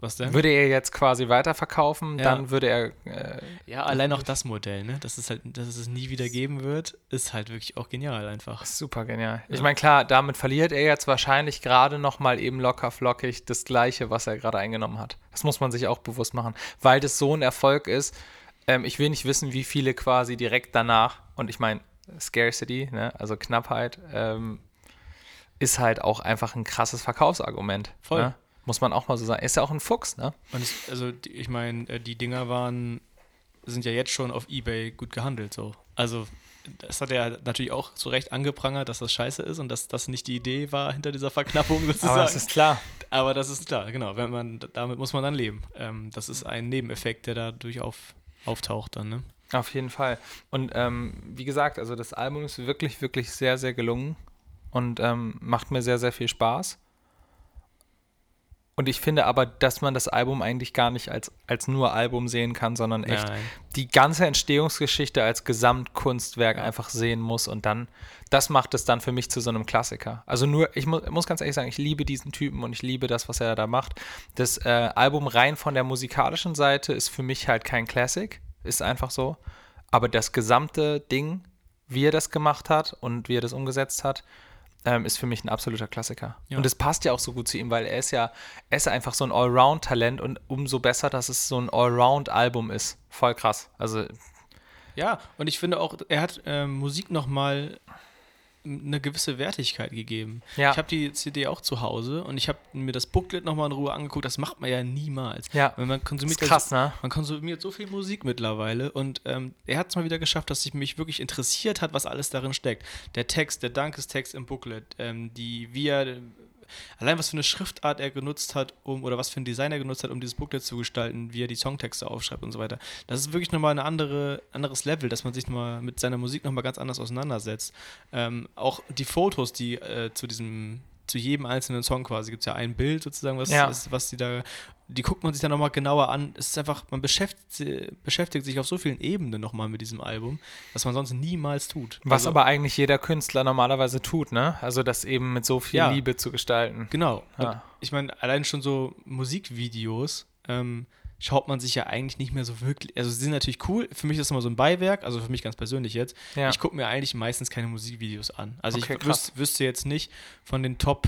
Was denn? Würde er jetzt quasi weiterverkaufen, ja. dann würde er. Äh, ja, allein auch das Modell, ne? Dass es halt, dass es nie wieder geben wird, ist halt wirklich auch genial einfach. Super genial. Ja. Ich meine, klar, damit verliert er jetzt wahrscheinlich gerade nochmal eben locker flockig das Gleiche, was er gerade eingenommen hat. Das muss man sich auch bewusst machen. Weil das so ein Erfolg ist. Ähm, ich will nicht wissen, wie viele quasi direkt danach, und ich meine, Scarcity, ne? also Knappheit, ähm, ist halt auch einfach ein krasses Verkaufsargument. Voll. Ne? Muss man auch mal so sagen. Ist ja auch ein Fuchs, ne? Und es, also ich meine, äh, die Dinger waren, sind ja jetzt schon auf Ebay gut gehandelt so. Also das hat er natürlich auch zu Recht angeprangert, dass das scheiße ist und dass das nicht die Idee war hinter dieser Verknappung [LAUGHS] sozusagen. Aber das ist klar. Aber das ist klar, genau. Wenn man, damit muss man dann leben. Ähm, das ist ein Nebeneffekt, der dadurch auf, auftaucht dann, ne? Auf jeden Fall. Und ähm, wie gesagt, also das Album ist wirklich, wirklich sehr, sehr gelungen und ähm, macht mir sehr, sehr viel Spaß. Und ich finde aber, dass man das Album eigentlich gar nicht als, als nur Album sehen kann, sondern echt Nein. die ganze Entstehungsgeschichte als Gesamtkunstwerk einfach sehen muss und dann, das macht es dann für mich zu so einem Klassiker. Also nur, ich mu muss ganz ehrlich sagen, ich liebe diesen Typen und ich liebe das, was er da macht. Das äh, Album rein von der musikalischen Seite ist für mich halt kein Classic, ist einfach so. Aber das gesamte Ding, wie er das gemacht hat und wie er das umgesetzt hat, ähm, ist für mich ein absoluter Klassiker. Ja. Und es passt ja auch so gut zu ihm, weil er ist ja, er ist einfach so ein Allround-Talent und umso besser, dass es so ein Allround-Album ist. Voll krass. Also, Ja, und ich finde auch, er hat ähm, Musik nochmal eine gewisse Wertigkeit gegeben. Ja. Ich habe die CD auch zu Hause und ich habe mir das Booklet nochmal in Ruhe angeguckt. Das macht man ja niemals. Ja. Weil man konsumiert krass, so, ne? Man konsumiert so viel Musik mittlerweile und ähm, er hat es mal wieder geschafft, dass sich mich wirklich interessiert hat, was alles darin steckt. Der Text, der Dankestext im Booklet, ähm, die, er, allein was für eine Schriftart er genutzt hat, um, oder was für ein Design er genutzt hat, um dieses Booklet zu gestalten, wie er die Songtexte aufschreibt und so weiter. Das ist wirklich nochmal ein andere, anderes Level, dass man sich nochmal mit seiner Musik nochmal ganz anders auseinandersetzt. Ähm, auch die Fotos, die äh, zu diesem zu jedem einzelnen Song quasi gibt es ja ein Bild sozusagen, was, Ja. ist, was die da, die guckt man sich dann nochmal genauer an. Es ist einfach, man beschäftigt, beschäftigt sich auf so vielen Ebenen nochmal mit diesem Album, was man sonst niemals tut. was Also- aber eigentlich jeder Künstler normalerweise tut, ne? Also das eben mit so viel Ja. Liebe zu gestalten. Genau. Ja. ich meine, allein schon so Musikvideos ähm, schaut man sich ja eigentlich nicht mehr so wirklich. Also, sie sind natürlich cool. Für mich ist das immer so ein Beiwerk, also für mich ganz persönlich jetzt. Ja. Ich gucke mir eigentlich meistens keine Musikvideos an. Also, Okay, ich krass. wüs wüsste jetzt nicht von den Top.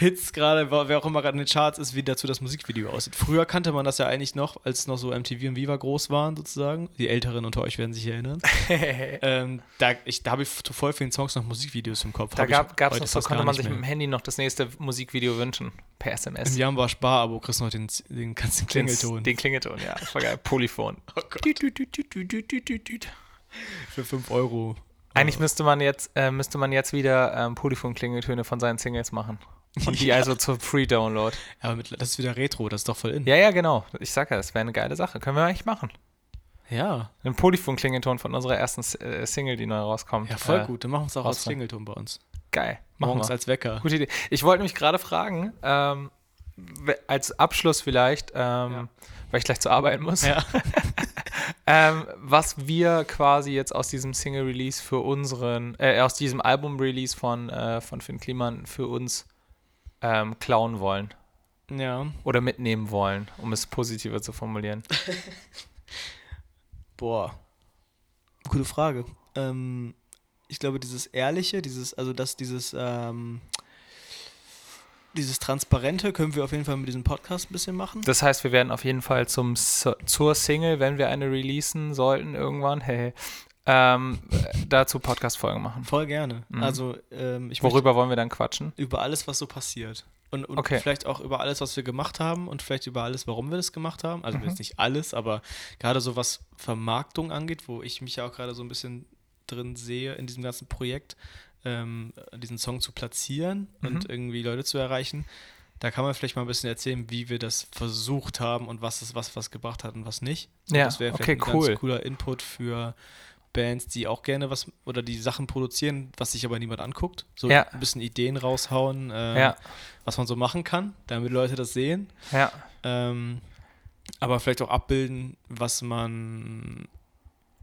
Hits gerade, wer auch immer gerade in den Charts ist, wie dazu das Musikvideo aussieht. Früher kannte man das ja eigentlich noch, als noch so MTV und Viva groß waren, sozusagen. Die Älteren unter euch werden sich erinnern. [LAUGHS] ähm, da ich, da habe ich zu voll vielen Songs noch Musikvideos im Kopf. Da gab es noch so, konnte man sich mehr. mit dem Handy noch das nächste Musikvideo wünschen. Per SMS. Im Jamba Spar-Abo kriegst du noch den, den ganzen Klingelton. Den Klingelton, ja. Voll geil. Polyphon. [LAUGHS] Oh. Für 5 Euro. Eigentlich müsste man jetzt, äh, müsste man jetzt wieder ähm, Polyphon-Klingeltöne von seinen Singles machen. Und [LAUGHS] die also zur Free-Download. Ja, aber mit, das ist wieder Retro, das ist doch voll in. Ja, ja, genau. Ich sag ja, das wäre eine geile Sache. Können wir eigentlich machen. Ja, Ein Polyphon-Klingelton von unserer ersten äh, Single, die neu rauskommt. ja voll Äh, gut. Dann machen wir es auch als. Klingelton bei uns. Geil. Machen Morgens wir. als Wecker. Gute Idee. Ich wollte mich gerade fragen, ähm, als Abschluss vielleicht, ähm, weil ich gleich zur Arbeit muss, Ja. [LAUGHS] ähm, was wir quasi jetzt aus diesem Single-Release für unseren, äh, aus diesem Album-Release von, äh, von Finn Kliman für uns ähm, klauen wollen ja. oder mitnehmen wollen, um es positiver zu formulieren. [LAUGHS] Boah. Gute Frage. Ähm, ich glaube, dieses Ehrliche, dieses, also dass dieses, ähm, dieses Transparente können wir auf jeden Fall mit diesem Podcast ein bisschen machen. Das heißt, wir werden auf jeden Fall zum, zur Single, wenn wir eine releasen sollten irgendwann, hey, ähm, äh, dazu Podcast-Folgen machen. Voll gerne. Mhm. Also, ähm, ich Worüber wollen wir dann quatschen? über alles, was so passiert. Und, und Okay. vielleicht auch über alles, was wir gemacht haben und vielleicht über alles, warum wir das gemacht haben. Also Mhm. jetzt nicht alles, aber gerade so was Vermarktung angeht, wo ich mich ja auch gerade so ein bisschen drin sehe in diesem ganzen Projekt, ähm, diesen Song zu platzieren und Mhm. irgendwie Leute zu erreichen. Da kann man vielleicht mal ein bisschen erzählen, wie wir das versucht haben und was es was, was gebracht hat und was nicht. So, Ja, das wäre okay, vielleicht ein cool. ganz cooler Input für Bands, die auch gerne was oder die Sachen produzieren, was sich aber niemand anguckt. So Ja. ein bisschen Ideen raushauen, äh, Ja, was man so machen kann, damit Leute das sehen. ja, Ähm, aber vielleicht auch abbilden, was man,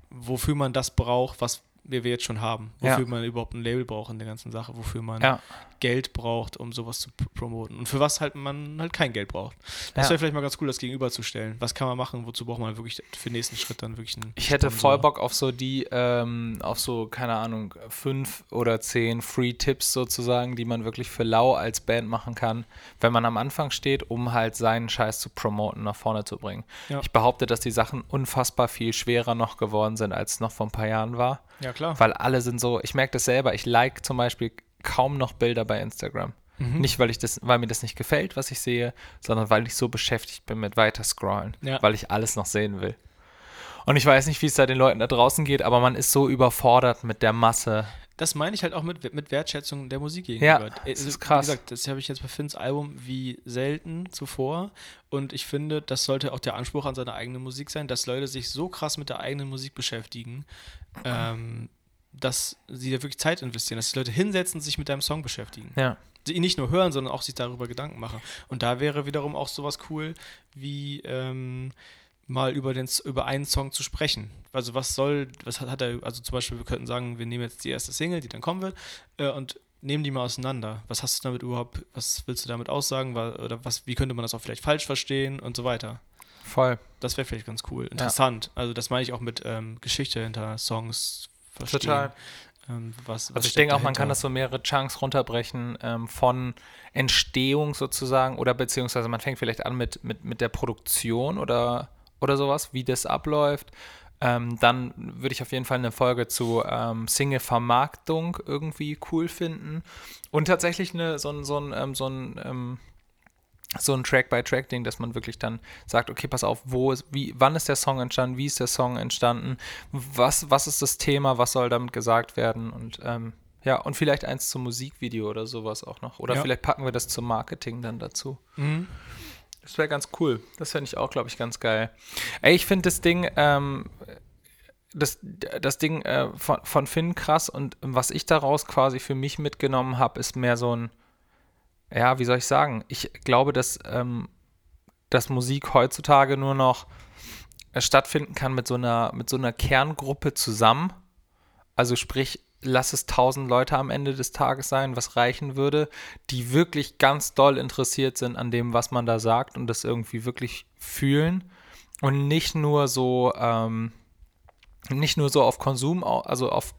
wofür man das braucht, was wir, wir jetzt schon haben. Ja. Wofür man überhaupt ein Label braucht in der ganzen Sache, wofür man ja. Geld braucht, um sowas zu pr- promoten. Und für was halt man halt kein Geld braucht. Das Ja. wäre vielleicht mal ganz cool, das gegenüberzustellen. Was kann man machen, wozu braucht man wirklich für den nächsten Schritt dann wirklich einen Ich hätte Sponsor? voll Bock auf so die, ähm, auf so, keine Ahnung, fünf oder zehn Free-Tipps sozusagen, die man wirklich für lau als Band machen kann, wenn man am Anfang steht, um halt seinen Scheiß zu promoten, nach vorne zu bringen. Ja. Ich behaupte, dass die Sachen unfassbar viel schwerer noch geworden sind, als es noch vor ein paar Jahren war. Ja, klar. Weil alle sind so, ich merke das selber, ich like zum Beispiel kaum noch Bilder bei Instagram. Mhm. Nicht, weil ich das, weil mir das nicht gefällt, was ich sehe, sondern weil ich so beschäftigt bin mit weiter scrollen, Ja. weil ich alles noch sehen will. Und ich weiß nicht, wie es da den Leuten da draußen geht, aber man ist so überfordert mit der Masse. Das meine ich halt auch mit, mit Wertschätzung der Musik Ja, gegenüber. das ist krass. Wie gesagt, das habe ich jetzt bei Finns Album wie selten zuvor. Und ich finde, das sollte auch der Anspruch an seine eigene Musik sein, dass Leute sich so krass mit der eigenen Musik beschäftigen, ähm, dass sie da wirklich Zeit investieren, dass die Leute hinsetzen und sich mit deinem Song beschäftigen. Ja. Sie ihn nicht nur hören, sondern auch sich darüber Gedanken machen. Und da wäre wiederum auch sowas cool, wie ähm, mal über, den, über einen Song zu sprechen. Also was soll, was hat, hat er, also zum Beispiel, wir könnten sagen, wir nehmen jetzt die erste Single, die dann kommen wird, äh, und nehmen die mal auseinander. Was hast du damit überhaupt, was willst du damit aussagen, oder was, wie könnte man das auch vielleicht falsch verstehen und so weiter. Voll. Das wäre vielleicht ganz cool. Interessant. Also das meine ich auch mit ähm, Geschichte hinter Songs verstehen. Total. Ähm, was, was Also ich denke auch, man kann das so mehrere Chunks runterbrechen ähm, von Entstehung sozusagen oder beziehungsweise man fängt vielleicht an mit, mit, mit der Produktion oder, oder sowas, wie das abläuft. Ähm, dann würde ich auf jeden Fall eine Folge zu ähm, Single-Vermarktung irgendwie cool finden. Und tatsächlich eine, so ein, so ein, ähm, so ein, ähm, so ein Track-by-Track-Ding, dass man wirklich dann sagt, okay, pass auf, wo ist, wie, wann ist der Song entstanden, wie ist der Song entstanden, was, was ist das Thema, was soll damit gesagt werden und ähm, ja, und vielleicht eins zum Musikvideo oder sowas auch noch. Oder Ja. vielleicht packen wir das zum Marketing dann dazu. Mhm. Das wäre ganz cool. Das fände ich auch, glaube ich, ganz geil. Ey, ich finde das Ding, ähm, das, das Ding äh, von, von Finn krass und was ich daraus quasi für mich mitgenommen habe, ist mehr so ein, ja, wie soll ich sagen? Ich glaube, dass, ähm, dass Musik heutzutage nur noch äh, stattfinden kann mit so einer, mit so einer Kerngruppe zusammen. Also sprich, lass es tausend Leute am Ende des Tages sein, was reichen würde, die wirklich ganz doll interessiert sind an dem, was man da sagt und das irgendwie wirklich fühlen und nicht nur so, ähm, nicht nur so auf Konsum, also auf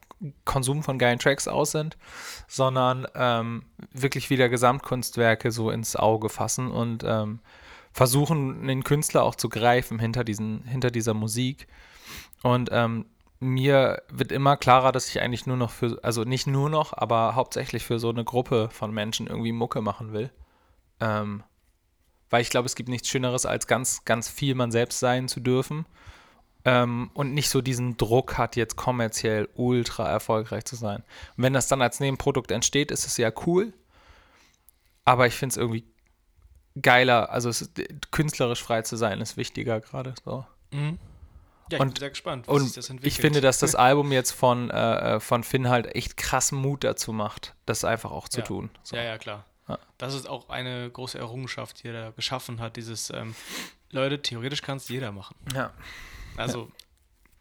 Konsum von geilen Tracks aus sind, sondern ähm, wirklich wieder Gesamtkunstwerke so ins Auge fassen und ähm, versuchen, den Künstler auch zu greifen hinter, diesen, hinter dieser Musik. Und ähm, mir wird immer klarer, dass ich eigentlich nur noch für, also nicht nur noch, aber hauptsächlich für so eine Gruppe von Menschen irgendwie Mucke machen will. Ähm, weil ich glaube, es gibt nichts Schöneres, als ganz, ganz viel man selbst sein zu dürfen. Ähm, und nicht so diesen Druck hat, jetzt kommerziell ultra erfolgreich zu sein. Und wenn das dann als Nebenprodukt entsteht, ist es ja cool. Aber ich finde es irgendwie geiler, also es künstlerisch frei zu sein, ist wichtiger gerade. So. Mhm. Ja, ich Und- bin sehr gespannt, wie Und sich das entwickelt. ich finde, dass das Album jetzt von, äh, äh, von Finn halt echt krass Mut dazu macht, das einfach auch zu Ja. tun. So. Ja, ja, klar. Ja. Das ist auch eine große Errungenschaft, die er da geschaffen hat. Dieses, ähm, Leute, theoretisch kann es jeder machen. Ja. Also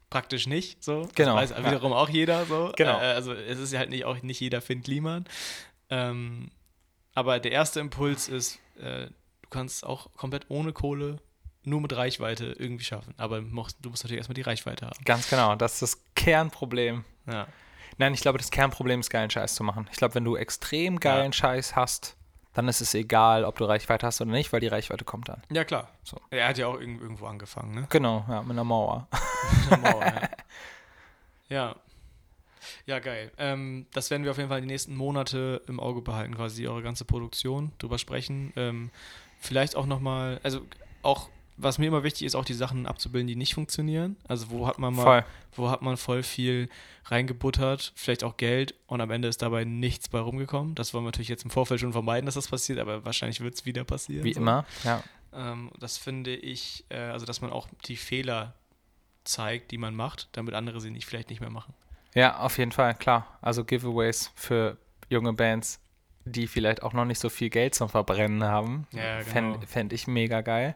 praktisch nicht so. Genau, Das weiß wiederum auch jeder so. Genau. Äh, also es ist ja halt nicht, auch nicht jeder Finn Kliman. Ähm, aber der erste Impuls ist, äh, du kannst auch komplett ohne Kohle nur mit Reichweite irgendwie schaffen. Aber du musst, natürlich erstmal die Reichweite haben. Ganz genau, das ist das Kernproblem. Ja. Nein, ich glaube, das Kernproblem ist, geilen Scheiß zu machen. Ich glaube, wenn du extrem geilen Scheiß hast, dann ist es egal, ob du Reichweite hast oder nicht, weil die Reichweite kommt dann. ja, klar. So. Er hat ja auch irgend- irgendwo angefangen, ne? Genau, ja, mit einer Mauer. [LAUGHS] Mauer, ja. [LAUGHS] ja. Ja, geil. Ähm, das werden wir auf jeden Fall die nächsten Monate im Auge behalten, quasi eure ganze Produktion, drüber sprechen. Ähm, vielleicht auch nochmal, also auch, was mir immer wichtig ist, auch die Sachen abzubilden, die nicht funktionieren. Also wo hat man mal, Voll. wo hat man voll viel reingebuttert, vielleicht auch Geld und am Ende ist dabei nichts bei rumgekommen. Das wollen wir natürlich jetzt im Vorfeld schon vermeiden, dass das passiert, aber wahrscheinlich wird es wieder passieren. Wie so. immer, ja. Ähm, das finde ich, äh, also dass man auch die Fehler zeigt, die man macht, damit andere sie nicht vielleicht nicht mehr machen. Ja, auf jeden Fall, klar. Also Giveaways für junge Bands, die vielleicht auch noch nicht so viel Geld zum Verbrennen haben. Ja, genau. Fände fänd ich mega geil.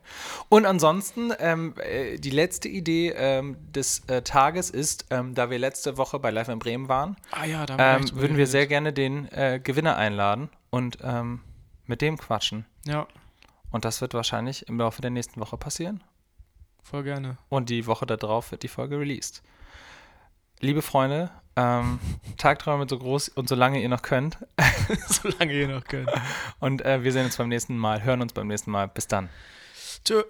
Und ansonsten, ähm, äh, die letzte Idee ähm, des äh, Tages ist, ähm, da wir letzte Woche bei Live in Bremen waren, Ah ja, ähm, würden wir geredet. sehr gerne den äh, Gewinner einladen und ähm, mit dem quatschen. Ja, Und das wird wahrscheinlich im Laufe der nächsten Woche passieren. voll gerne. Und die Woche darauf wird die Folge released. Liebe Freunde, ähm, Tagträume so groß und solange ihr noch könnt. [LAUGHS] Solange ihr noch könnt. Und äh, wir sehen uns beim nächsten Mal, hören uns beim nächsten Mal. Bis dann. Tschö.